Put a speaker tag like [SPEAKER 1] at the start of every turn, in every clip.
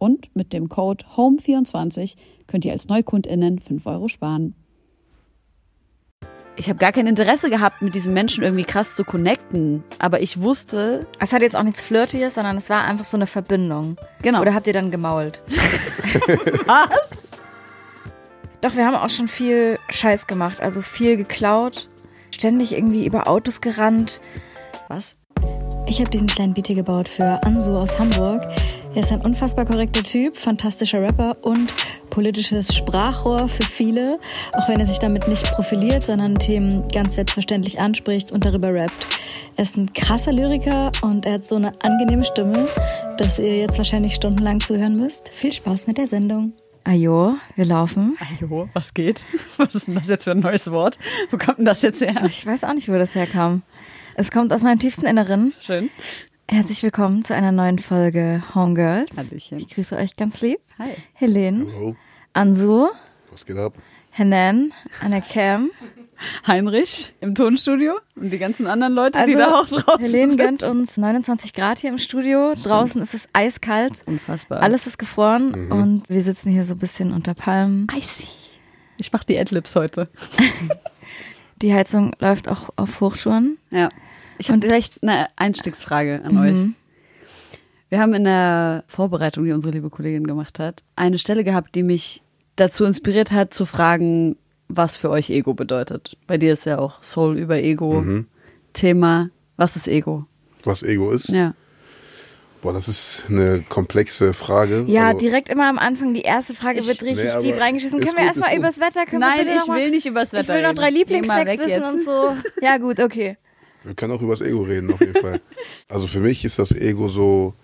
[SPEAKER 1] Und mit dem Code HOME24 könnt ihr als NeukundInnen 5 Euro sparen. Ich habe gar kein Interesse gehabt, mit diesem Menschen irgendwie krass zu connecten. Aber ich wusste.
[SPEAKER 2] Es hat jetzt auch nichts Flirtiges, sondern es war einfach so eine Verbindung.
[SPEAKER 1] Genau.
[SPEAKER 2] Oder habt ihr dann gemault?
[SPEAKER 1] Was?
[SPEAKER 2] Doch, wir haben auch schon viel Scheiß gemacht. Also viel geklaut, ständig irgendwie über Autos gerannt.
[SPEAKER 1] Was?
[SPEAKER 3] Ich habe diesen kleinen Beat hier gebaut für Ansu aus Hamburg. Er ist ein unfassbar korrekter Typ, fantastischer Rapper und politisches Sprachrohr für viele, auch wenn er sich damit nicht profiliert, sondern Themen ganz selbstverständlich anspricht und darüber rappt. Er ist ein krasser Lyriker und er hat so eine angenehme Stimme, dass ihr jetzt wahrscheinlich stundenlang zuhören müsst. Viel Spaß mit der Sendung.
[SPEAKER 2] Ajo, wir laufen.
[SPEAKER 1] Ajo, was geht? Was ist denn das jetzt für ein neues Wort? Wo kommt denn das jetzt her?
[SPEAKER 2] Ich weiß auch nicht, wo das herkam. Es kommt aus meinem tiefsten Inneren.
[SPEAKER 1] Schön.
[SPEAKER 2] Herzlich willkommen zu einer neuen Folge Homegirls.
[SPEAKER 1] Hallöchen.
[SPEAKER 2] Ich grüße euch ganz lieb.
[SPEAKER 1] Hi.
[SPEAKER 2] Helene,
[SPEAKER 4] Hallo,
[SPEAKER 2] Ansu,
[SPEAKER 4] was geht ab?
[SPEAKER 2] Henan, an der Cam.
[SPEAKER 1] Heinrich im Tonstudio und die ganzen anderen Leute, die
[SPEAKER 2] Also,
[SPEAKER 1] da auch draußen
[SPEAKER 2] Helene
[SPEAKER 1] sitzen.
[SPEAKER 2] gönnt uns 29 Grad hier im Studio. Draußen ist es eiskalt.
[SPEAKER 1] Unfassbar.
[SPEAKER 2] Alles ist gefroren und wir sitzen hier so ein bisschen unter Palmen.
[SPEAKER 1] icy. Ich mach die Adlibs heute.
[SPEAKER 2] Die Heizung läuft auch auf Hochtouren.
[SPEAKER 1] Ja. Ich habe vielleicht eine Einstiegsfrage an euch.
[SPEAKER 2] Mhm.
[SPEAKER 1] Wir haben in der Vorbereitung, die unsere liebe Kollegin gemacht hat, eine Stelle gehabt, die mich dazu inspiriert hat, zu fragen, was für euch Ego bedeutet. Bei dir ist ja auch Soul über Ego Thema. Was ist Ego?
[SPEAKER 4] Was Ego ist?
[SPEAKER 1] Ja.
[SPEAKER 4] Boah, das ist eine komplexe Frage.
[SPEAKER 2] Ja,
[SPEAKER 4] Also,
[SPEAKER 2] direkt immer am Anfang, die erste Frage
[SPEAKER 1] Ich-
[SPEAKER 2] wird richtig
[SPEAKER 4] Nee,
[SPEAKER 2] deep reingeschissen. Können wir erstmal übers Wetter? Können
[SPEAKER 1] Nein, ich will nicht übers Wetter
[SPEAKER 2] Ich will noch drei Lieblingssnacks wissen
[SPEAKER 1] jetzt.
[SPEAKER 2] und so. Ja, gut, okay.
[SPEAKER 4] Wir können auch über das Ego reden, auf jeden Fall. Also für mich ist das Ego so,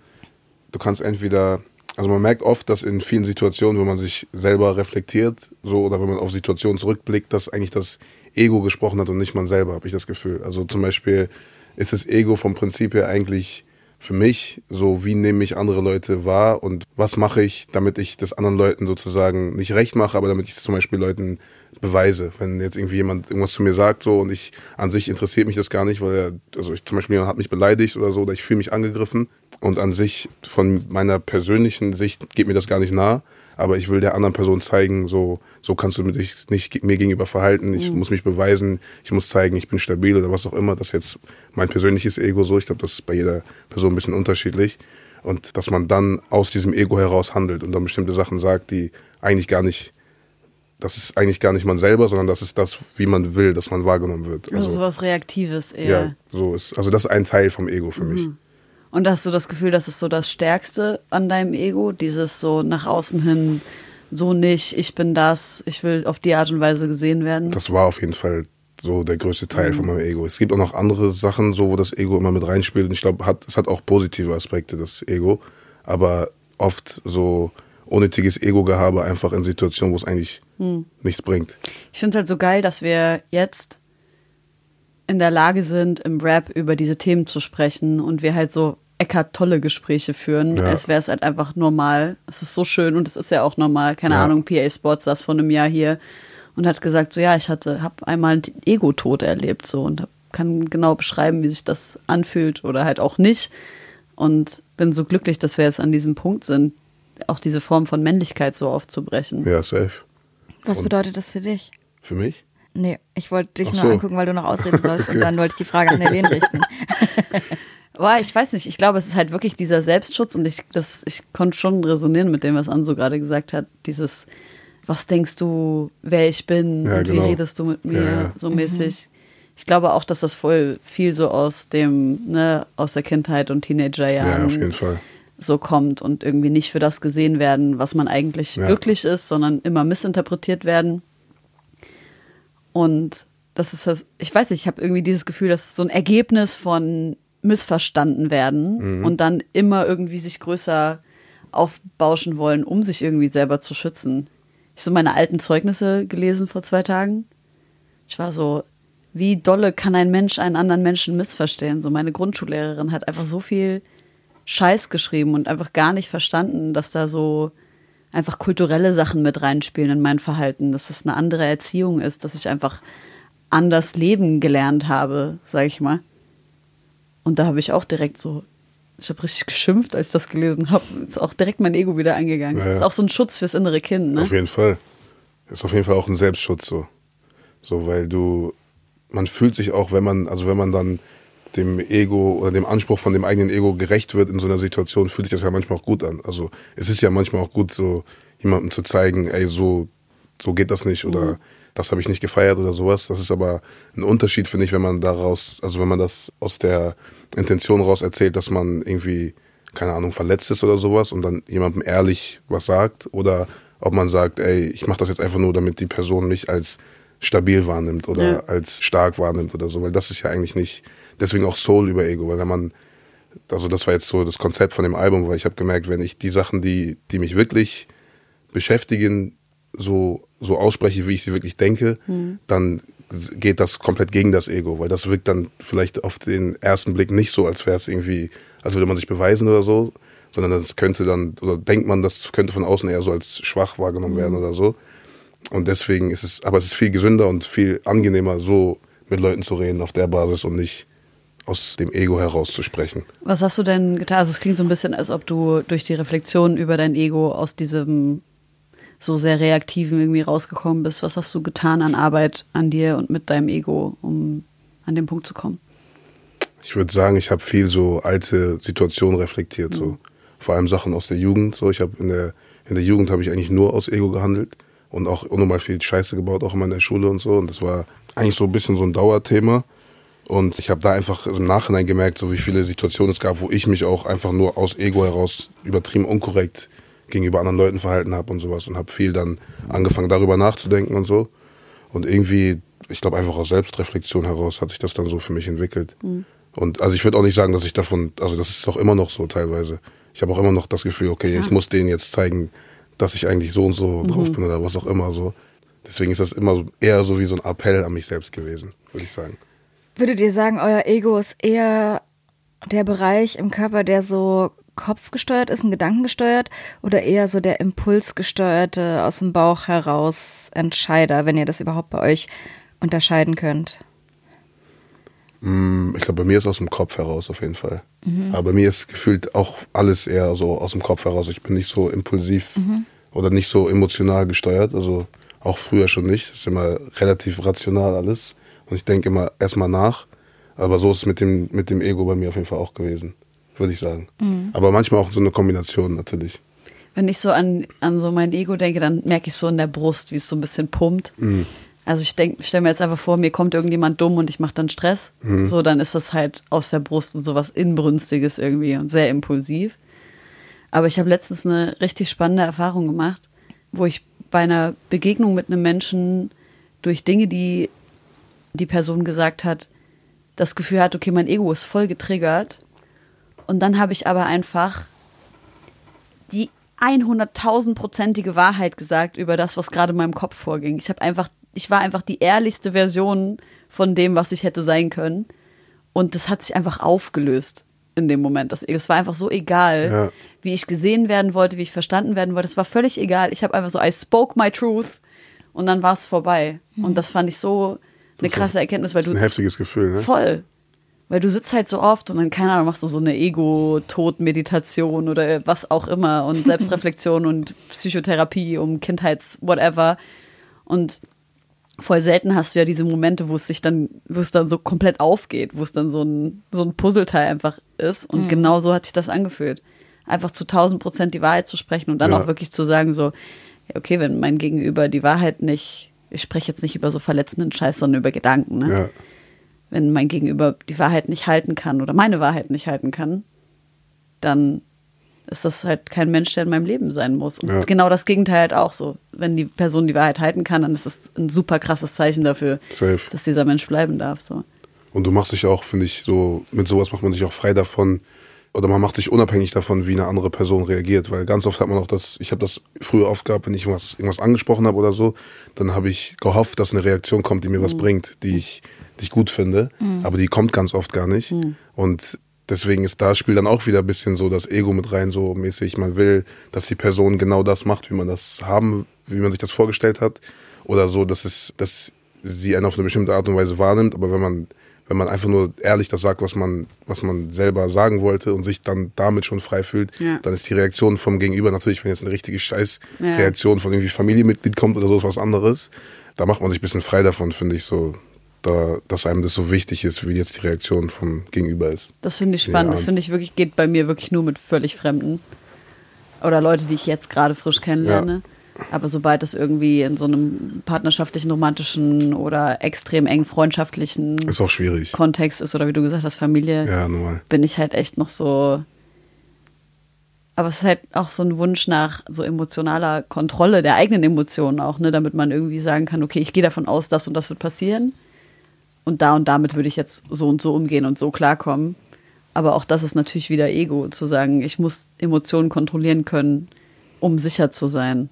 [SPEAKER 4] du kannst entweder, also man merkt oft, dass in vielen Situationen, wenn man sich selber reflektiert, so oder wenn man auf Situationen zurückblickt, dass eigentlich das Ego gesprochen hat und nicht man selber, habe ich das Gefühl. Also zum Beispiel ist das Ego vom Prinzip her eigentlich für mich so, wie nehme ich andere Leute wahr und was mache ich, damit ich das anderen Leuten sozusagen nicht recht mache, aber damit ich es zum Beispiel Leuten beweise. Wenn jetzt irgendwie jemand irgendwas zu mir sagt so und ich an sich interessiert mich das gar nicht, weil er, also ich, zum Beispiel jemand hat mich beleidigt oder so, oder ich fühle mich angegriffen und an sich von meiner persönlichen Sicht geht mir das gar nicht nah. Aber ich will der anderen Person zeigen, so, so kannst du dich nicht mir gegenüber verhalten. Ich muss mich beweisen, ich muss zeigen, ich bin stabil oder was auch immer. Das ist jetzt mein persönliches Ego so. Ich glaube, das ist bei jeder Person ein bisschen unterschiedlich. Und dass man dann aus diesem Ego heraus handelt und dann bestimmte Sachen sagt, die eigentlich gar nicht, das ist eigentlich gar nicht man selber, sondern das ist das, wie man will, dass man wahrgenommen wird.
[SPEAKER 1] Also sowas Reaktives eher.
[SPEAKER 4] ja, so ist, also das ist ein Teil vom Ego für mich.
[SPEAKER 1] Und hast du das Gefühl, das ist so das Stärkste an deinem Ego? Dieses so nach außen hin, so nicht, ich bin das, ich will auf die Art und Weise gesehen werden.
[SPEAKER 4] Das war auf jeden Fall so der größte Teil von meinem Ego. Es gibt auch noch andere Sachen, so wo das Ego immer mit reinspielt. Und ich glaube, hat, es hat auch positive Aspekte, das Ego. Aber oft so unnötiges Ego-Gehabe einfach in Situationen, wo es eigentlich nichts bringt.
[SPEAKER 1] Ich finde es halt so geil, dass wir jetzt in der Lage sind, im Rap über diese Themen zu sprechen und wir halt so Eckart tolle Gespräche führen,
[SPEAKER 4] Ja.
[SPEAKER 1] als wäre es halt einfach normal. Es ist so schön und es ist ja auch normal. Keine
[SPEAKER 4] Ja.
[SPEAKER 1] Ahnung, PA Sports saß vor einem Jahr hier und hat gesagt, so ja, ich hatte, habe einmal einen Ego-Tod erlebt so und hab, kann genau beschreiben, wie sich das anfühlt oder halt auch nicht. Und bin so glücklich, dass wir jetzt an diesem Punkt sind, auch diese Form von Männlichkeit so aufzubrechen.
[SPEAKER 4] Ja, safe.
[SPEAKER 2] Was
[SPEAKER 4] Und-
[SPEAKER 2] bedeutet das für dich?
[SPEAKER 4] Für mich?
[SPEAKER 2] Nee, ich wollte dich
[SPEAKER 4] Ach
[SPEAKER 2] nur
[SPEAKER 4] so.
[SPEAKER 2] angucken, weil du noch ausreden sollst und dann wollte ich die Frage an Helene richten.
[SPEAKER 1] Boah, ich weiß nicht. Ich glaube, es ist halt wirklich dieser Selbstschutz und ich, das, ich konnte schon resonieren mit dem, was Anso gerade gesagt hat. Dieses, was denkst du, wer ich bin
[SPEAKER 4] Ja,
[SPEAKER 1] und
[SPEAKER 4] genau.
[SPEAKER 1] wie redest du mit mir,
[SPEAKER 4] Ja, ja.
[SPEAKER 1] so mäßig. Ich glaube auch, dass das voll viel so aus dem, ne, aus der Kindheit und
[SPEAKER 4] Ja,
[SPEAKER 1] Teenagerjahren
[SPEAKER 4] auf jeden Fall.
[SPEAKER 1] So kommt und irgendwie nicht für das gesehen werden, was man eigentlich
[SPEAKER 4] Ja.
[SPEAKER 1] wirklich ist, sondern immer missinterpretiert werden. Und das ist das, ich weiß nicht, ich habe irgendwie dieses Gefühl, dass so ein Ergebnis von missverstanden werden
[SPEAKER 4] Mhm.
[SPEAKER 1] und dann immer irgendwie sich größer aufbauschen wollen, um sich irgendwie selber zu schützen. Ich habe so meine alten Zeugnisse gelesen vor zwei Tagen. Ich war so, wie dolle kann ein Mensch einen anderen Menschen missverstehen? So meine Grundschullehrerin hat einfach so viel Scheiß geschrieben und einfach gar nicht verstanden, dass da so einfach kulturelle Sachen mit reinspielen in mein Verhalten, dass es eine andere Erziehung ist, dass ich einfach anders leben gelernt habe, sag ich mal. Und da habe ich auch direkt so, ich habe richtig geschimpft, als ich das gelesen habe. Ist auch direkt mein Ego wieder angegangen.
[SPEAKER 4] Ja, ja.
[SPEAKER 1] Ist auch so ein Schutz fürs innere Kind, ne?
[SPEAKER 4] Auf jeden Fall. Ist auf jeden Fall auch ein Selbstschutz so. So, weil du, man fühlt sich auch, wenn man, also wenn man dann dem Ego oder dem Anspruch von dem eigenen Ego gerecht wird in so einer Situation, fühlt sich das ja manchmal auch gut an. Also es ist ja manchmal auch gut, so jemandem zu zeigen, ey, so, so geht das nicht oder das habe ich nicht gefeiert oder sowas. Das ist aber ein Unterschied, finde ich, wenn man daraus, also wenn man das aus der Intention raus erzählt, dass man irgendwie, keine Ahnung, verletzt ist oder sowas und dann jemandem ehrlich was sagt oder ob man sagt, ey, ich mache das jetzt einfach nur, damit die Person mich als stabil wahrnimmt oder
[SPEAKER 1] Ja.
[SPEAKER 4] als stark wahrnimmt oder so, weil das ist ja eigentlich nicht, deswegen auch Soul über Ego, weil wenn man, also das war jetzt so das Konzept von dem Album, weil ich habe gemerkt, wenn ich die Sachen, die, die mich wirklich beschäftigen, so, so ausspreche, wie ich sie wirklich denke, dann geht das komplett gegen das Ego, weil das wirkt dann vielleicht auf den ersten Blick nicht so, als wäre es irgendwie, als würde man sich beweisen oder so, sondern das könnte dann, oder denkt man, das könnte von außen eher so als schwach wahrgenommen werden oder so. Und deswegen ist es, aber es ist viel gesünder und viel angenehmer, so mit Leuten zu reden auf der Basis und nicht aus dem Ego heraus zu sprechen.
[SPEAKER 1] Was hast du denn getan? Also es klingt so ein bisschen, als ob du durch die Reflexion über dein Ego aus diesem so sehr reaktiven irgendwie rausgekommen bist. Was hast du getan an Arbeit an dir und mit deinem Ego, um an den Punkt zu kommen?
[SPEAKER 4] Ich würde sagen, ich habe viel so alte Situationen reflektiert, so vor allem Sachen aus der Jugend. So, ich habe in der in der Jugend habe ich eigentlich nur aus Ego gehandelt und auch unnormal viel Scheiße gebaut, auch immer in der Schule und so. Und das war eigentlich so ein bisschen so ein Dauerthema. Und ich habe da einfach im Nachhinein gemerkt, so wie viele Situationen es gab, wo ich mich auch einfach nur aus Ego heraus übertrieben unkorrekt gegenüber anderen Leuten verhalten habe und sowas und habe viel dann angefangen darüber nachzudenken und so. Und irgendwie, ich glaube einfach aus Selbstreflexion heraus hat sich das dann so für mich entwickelt. Und also ich würde auch nicht sagen, dass ich davon, also das ist auch immer noch so teilweise. Ich habe auch immer noch das Gefühl, okay, ich muss denen jetzt zeigen, dass ich eigentlich so und so drauf bin oder was auch immer so. Deswegen ist das immer so, eher so wie so ein Appell an mich selbst gewesen, würde ich sagen.
[SPEAKER 2] Würdet ihr sagen, euer Ego ist eher der Bereich im Körper, der so kopfgesteuert ist, ein Gedankengesteuert oder eher so der impulsgesteuerte, aus dem Bauch heraus Entscheider, wenn ihr das überhaupt bei euch unterscheiden könnt?
[SPEAKER 4] Mm, Ich glaube, bei mir ist aus dem Kopf heraus auf jeden Fall. Aber bei mir ist gefühlt auch alles eher so aus dem Kopf heraus. Ich bin nicht so impulsiv oder nicht so emotional gesteuert. Also auch früher schon nicht. Es ist immer relativ rational alles. Und ich denke immer erstmal nach. Aber so ist es mit dem, mit dem Ego bei mir auf jeden Fall auch gewesen, würde ich sagen. Aber manchmal auch so eine Kombination natürlich.
[SPEAKER 1] Wenn ich so an, an so mein Ego denke, dann merke ich so in der Brust, wie es so ein bisschen pumpt. Also ich denke, stell mir jetzt einfach vor, mir kommt irgendjemand dumm und ich mache dann Stress. So, dann ist das halt aus der Brust und sowas Inbrünstiges irgendwie und sehr impulsiv. Aber ich habe letztens eine richtig spannende Erfahrung gemacht, wo ich bei einer Begegnung mit einem Menschen durch Dinge, die die Person gesagt hat, das Gefühl hat, okay, mein Ego ist voll getriggert. Und dann habe ich aber einfach die 100.000-prozentige Wahrheit gesagt über das, was gerade in meinem Kopf vorging. Ich habe einfach, ich war einfach die ehrlichste Version von dem, was ich hätte sein können. Und das hat sich einfach aufgelöst in dem Moment. Das, es war einfach so egal,
[SPEAKER 4] Ja.
[SPEAKER 1] wie ich gesehen werden wollte, wie ich verstanden werden wollte. Es war völlig egal. Ich habe einfach so, I spoke my truth und dann war es vorbei. Und das fand ich so eine krasse Erkenntnis, weil
[SPEAKER 4] Das ist
[SPEAKER 1] du
[SPEAKER 4] ein heftiges Gefühl, ne?
[SPEAKER 1] Voll. Weil du sitzt halt so oft und dann, keine Ahnung, machst du so eine Ego-Tod-Meditation oder was auch immer und Selbstreflexion und Psychotherapie um Kindheits-whatever. Und voll selten hast du ja diese Momente, wo es sich dann, wo es dann so komplett aufgeht, wo es dann so ein, so ein Puzzleteil einfach ist. Und
[SPEAKER 2] Mhm.
[SPEAKER 1] genau so hat sich das angefühlt. Einfach zu 1000 Prozent die Wahrheit zu sprechen und dann
[SPEAKER 4] Ja.
[SPEAKER 1] auch wirklich zu sagen, so, okay, wenn mein Gegenüber die Wahrheit nicht, ich spreche jetzt nicht über so verletzenden Scheiß, sondern über Gedanken, ne?
[SPEAKER 4] Ja.
[SPEAKER 1] Wenn mein Gegenüber die Wahrheit nicht halten kann oder meine Wahrheit nicht halten kann, dann ist das halt kein Mensch, der in meinem Leben sein muss. Und
[SPEAKER 4] Ja.
[SPEAKER 1] genau das Gegenteil halt auch so. Wenn die Person die Wahrheit halten kann, dann ist es ein super krasses Zeichen dafür,
[SPEAKER 4] Safe.
[SPEAKER 1] dass dieser Mensch bleiben darf. So.
[SPEAKER 4] Und du machst dich auch, finde ich, so, mit sowas macht man sich auch frei davon, oder man macht sich unabhängig davon, wie eine andere Person reagiert. Weil ganz oft hat man auch das, ich habe das früher oft gehabt, wenn ich irgendwas, irgendwas angesprochen habe oder so, dann habe ich gehofft, dass eine Reaktion kommt, die mir was bringt, die ich, die ich gut finde. Aber die kommt ganz oft gar nicht. Und deswegen ist da spielt dann auch wieder ein bisschen so das Ego mit rein, so mäßig, man will, dass die Person genau das macht, wie man das haben, wie man sich das vorgestellt hat. Oder so, dass es, dass sie einen auf eine bestimmte Art und Weise wahrnimmt. Aber wenn man, wenn man einfach nur ehrlich das sagt, was man, was man selber sagen wollte und sich dann damit schon frei fühlt,
[SPEAKER 1] Ja.
[SPEAKER 4] dann ist die Reaktion vom Gegenüber natürlich, wenn jetzt eine richtige
[SPEAKER 1] Ja.
[SPEAKER 4] Scheiß-Reaktion von irgendwie Familienmitglied kommt oder so, ist was anderes. Da macht man sich ein bisschen frei davon, finde ich so. Da, dass einem das so wichtig ist, wie jetzt die Reaktion vom Gegenüber ist.
[SPEAKER 1] Das finde ich spannend.
[SPEAKER 4] Ja.
[SPEAKER 1] Das finde ich wirklich, geht bei mir wirklich nur mit völlig Fremden. Oder Leute, die ich jetzt gerade frisch kennenlerne. Aber sobald es irgendwie in so einem partnerschaftlichen, romantischen oder extrem eng freundschaftlichen
[SPEAKER 4] Ist auch schwierig.
[SPEAKER 1] Kontext ist oder wie du gesagt hast, Familie,
[SPEAKER 4] Ja,
[SPEAKER 1] bin ich halt echt noch so. Aber es ist halt auch so ein Wunsch nach so emotionaler Kontrolle der eigenen Emotionen auch, ne, damit man irgendwie sagen kann, okay, ich gehe davon aus, das und das wird passieren. Und da und damit würde ich jetzt so und so umgehen und so klarkommen. Aber auch das ist natürlich wieder Ego, zu sagen, ich muss Emotionen kontrollieren können, um sicher zu sein.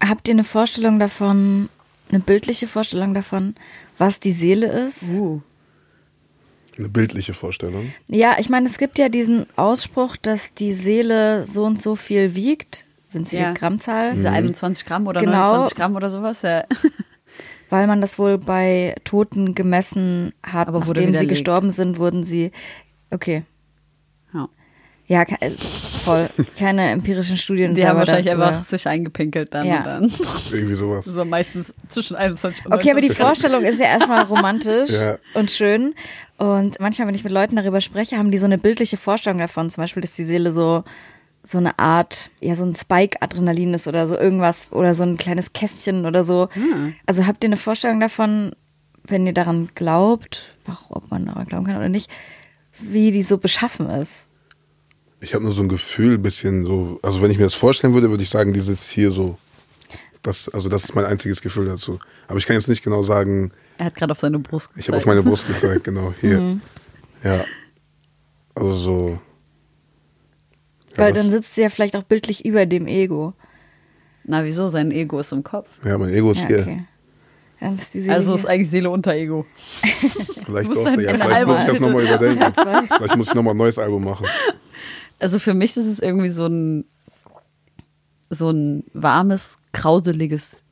[SPEAKER 2] Habt ihr eine Vorstellung davon, eine bildliche Vorstellung davon, was die Seele ist?
[SPEAKER 4] Eine bildliche Vorstellung.
[SPEAKER 2] Ja, ich meine, es gibt ja diesen Ausspruch, dass die Seele so und so viel wiegt, winzige
[SPEAKER 1] Ja.
[SPEAKER 2] Grammzahl,
[SPEAKER 1] Diese 21 Gramm oder
[SPEAKER 2] Genau.
[SPEAKER 1] 29 Gramm oder sowas, ja.
[SPEAKER 2] weil man das wohl bei Toten gemessen hat.
[SPEAKER 1] Aber
[SPEAKER 2] Nachdem sie gestorben sind, wurden sie. Okay.
[SPEAKER 1] Ja.
[SPEAKER 2] Äh, voll. Keine empirischen Studien.
[SPEAKER 1] Die haben wahrscheinlich
[SPEAKER 2] darüber.
[SPEAKER 1] einfach sich eingepinkelt dann
[SPEAKER 2] Ja.
[SPEAKER 1] und dann.
[SPEAKER 4] Irgendwie sowas.
[SPEAKER 1] So meistens zwischen 21 und
[SPEAKER 2] Okay, aber die
[SPEAKER 1] 29.
[SPEAKER 2] Vorstellung ist ja erstmal romantisch
[SPEAKER 4] Ja.
[SPEAKER 2] und schön. Und manchmal, wenn ich mit Leuten darüber spreche, haben die so eine bildliche Vorstellung davon. Zum Beispiel, dass die Seele so, so eine Art, ja, so ein Spike-Adrenalin ist oder so irgendwas oder so ein kleines Kästchen oder so. Also habt ihr eine Vorstellung davon, wenn ihr daran glaubt, ach, ob man daran glauben kann oder nicht, wie die so beschaffen ist?
[SPEAKER 4] Ich habe nur so ein Gefühl, bisschen so, also wenn ich mir das vorstellen würde, würde ich sagen, die sitzt hier so. Das, also das ist mein einziges Gefühl dazu. Aber ich kann jetzt nicht genau sagen,
[SPEAKER 1] Er hat gerade auf seine Brust gezeigt.
[SPEAKER 4] ich habe auf meine Brust gezeigt, genau, hier. Ja. Also so. Ja,
[SPEAKER 2] Weil dann sitzt sie ja vielleicht auch bildlich über dem Ego.
[SPEAKER 1] Na, wieso? Sein Ego ist im Kopf.
[SPEAKER 4] ja, mein Ego ist
[SPEAKER 2] Ja,
[SPEAKER 4] hier.
[SPEAKER 2] okay. Dann ist die Seele
[SPEAKER 1] Also
[SPEAKER 2] hier.
[SPEAKER 1] ist eigentlich Seele unter Ego.
[SPEAKER 4] Vielleicht doch,
[SPEAKER 1] ein-
[SPEAKER 4] ja,
[SPEAKER 1] ein
[SPEAKER 4] vielleicht
[SPEAKER 1] Album
[SPEAKER 4] muss ich das nochmal überdenken. Vielleicht muss ich nochmal ein neues Album machen.
[SPEAKER 1] Also für mich ist es irgendwie so ein so ein warmes, krauseliges,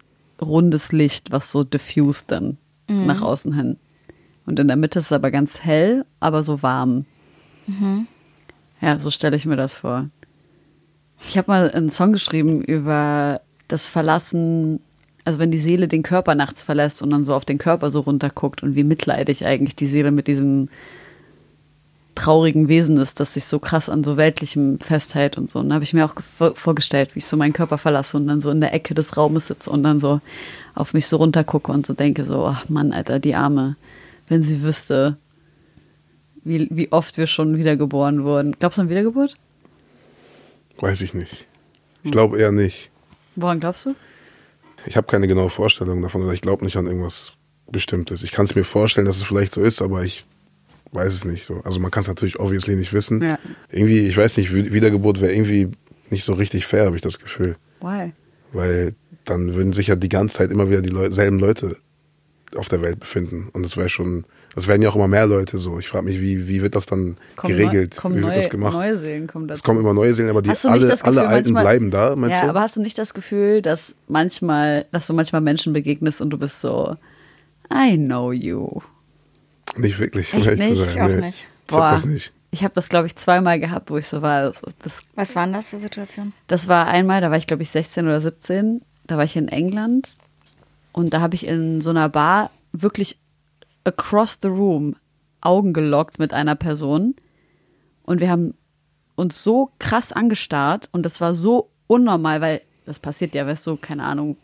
[SPEAKER 1] rundes Licht, was so diffused dann nach außen hin. Und in der Mitte ist es aber ganz hell, aber so warm. Ja, so stelle ich mir das vor. Ich habe mal einen Song geschrieben über das Verlassen, also wenn die Seele den Körper nachts verlässt und dann so auf den Körper so runterguckt und wie mitleidig eigentlich die Seele mit diesem traurigen Wesen ist, das sich so krass an so weltlichem festhält und so. Und da habe ich mir auch ge- vorgestellt, wie ich so meinen Körper verlasse und dann so in der Ecke des Raumes sitze und dann so auf mich so runtergucke und so denke so, ach Mann, Alter, die Arme, wenn sie wüsste, wie, wie oft wir schon wiedergeboren wurden. Glaubst du an Wiedergeburt?
[SPEAKER 4] Weiß ich nicht. Ich glaube eher nicht.
[SPEAKER 1] Woran glaubst du?
[SPEAKER 4] Ich habe keine genaue Vorstellung davon oder ich glaube nicht an irgendwas Bestimmtes. Ich kann es mir vorstellen, dass es vielleicht so ist, aber ich weiß es nicht so. Also man kann es natürlich obviously nicht wissen.
[SPEAKER 1] Ja.
[SPEAKER 4] Irgendwie, ich weiß nicht, Wi- Wiedergeburt wäre irgendwie nicht so richtig fair, habe ich das Gefühl.
[SPEAKER 1] Why?
[SPEAKER 4] Weil dann würden sich ja die ganze Zeit immer wieder die Leu selben Leute auf der Welt befinden. Und das wäre schon, das werden ja auch immer mehr Leute so. Ich frage mich, wie, wie wird das dann geregelt?
[SPEAKER 1] Neu,
[SPEAKER 4] wie wird das gemacht?
[SPEAKER 1] neue Seelen kommen dazu.
[SPEAKER 4] es kommen immer neue Seelen, aber die alle,
[SPEAKER 1] Gefühl,
[SPEAKER 4] alle Alten
[SPEAKER 1] manchmal-
[SPEAKER 4] bleiben da, meinst
[SPEAKER 1] ja,
[SPEAKER 4] du?
[SPEAKER 1] aber hast du nicht das Gefühl, dass manchmal, dass du manchmal Menschen begegnest und du bist so, I know you.
[SPEAKER 4] Nicht wirklich, um
[SPEAKER 1] Echt
[SPEAKER 4] ehrlich
[SPEAKER 1] nicht?
[SPEAKER 4] zu
[SPEAKER 2] Ich
[SPEAKER 4] sein.
[SPEAKER 2] auch
[SPEAKER 4] nee.
[SPEAKER 2] nicht.
[SPEAKER 4] Ich hab das nicht.
[SPEAKER 1] Ich habe das, glaube ich, zweimal gehabt, wo ich so war. Das, das,
[SPEAKER 2] Was waren das für Situationen?
[SPEAKER 1] das war einmal, da war ich, glaube ich, 16 oder 17. Da war ich in England Und da habe ich in so einer Bar wirklich across the room Augen gelockt mit einer Person. Und wir haben uns so krass angestarrt und das war so unnormal, weil das passiert ja, weißt du, keine Ahnung,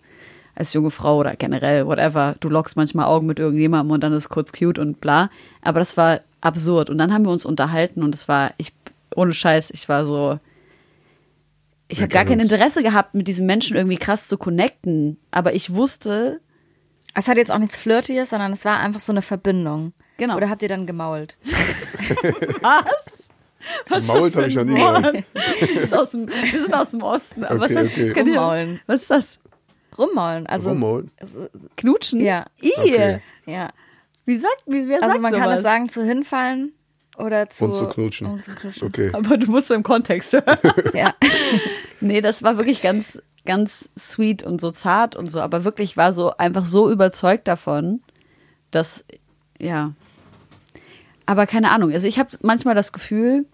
[SPEAKER 1] als junge Frau oder generell, whatever, du lockst manchmal Augen mit irgendjemandem und dann ist es kurz cute und bla. Aber das war absurd. Und dann haben wir uns unterhalten und es war, ich, ohne Scheiß, ich war so, ich habe gar kein. Interesse gehabt, mit diesem Menschen irgendwie krass zu connecten. Aber ich wusste,
[SPEAKER 2] Es hat jetzt auch nichts Flirtiges, sondern es war einfach so eine Verbindung.
[SPEAKER 1] Genau.
[SPEAKER 2] Oder habt ihr dann gemault?
[SPEAKER 1] was
[SPEAKER 4] Gemault hab ich noch nie
[SPEAKER 1] wir sind aus dem Osten.
[SPEAKER 4] Okay,
[SPEAKER 1] was, ist,
[SPEAKER 4] okay.
[SPEAKER 1] ihr-
[SPEAKER 2] Rummaulen.
[SPEAKER 1] was ist das?
[SPEAKER 2] Rummaulen. Also,
[SPEAKER 4] Rummaul.
[SPEAKER 1] Knutschen?
[SPEAKER 2] Ja.
[SPEAKER 4] Okay.
[SPEAKER 2] ja.
[SPEAKER 1] Wie sagt, wie, wer
[SPEAKER 2] Also
[SPEAKER 1] sagt
[SPEAKER 2] man kann
[SPEAKER 1] sowas?
[SPEAKER 2] es sagen zu hinfallen oder zu,
[SPEAKER 4] Und zu knutschen.
[SPEAKER 2] Und zu knutschen.
[SPEAKER 4] Okay.
[SPEAKER 1] Aber du musst im Kontext hören.
[SPEAKER 2] Ja.
[SPEAKER 1] nee, das war wirklich ganz, ganz sweet und so zart und so. Aber wirklich war so einfach so überzeugt davon, dass, ja. Aber keine Ahnung. Also ich habe manchmal das Gefühl,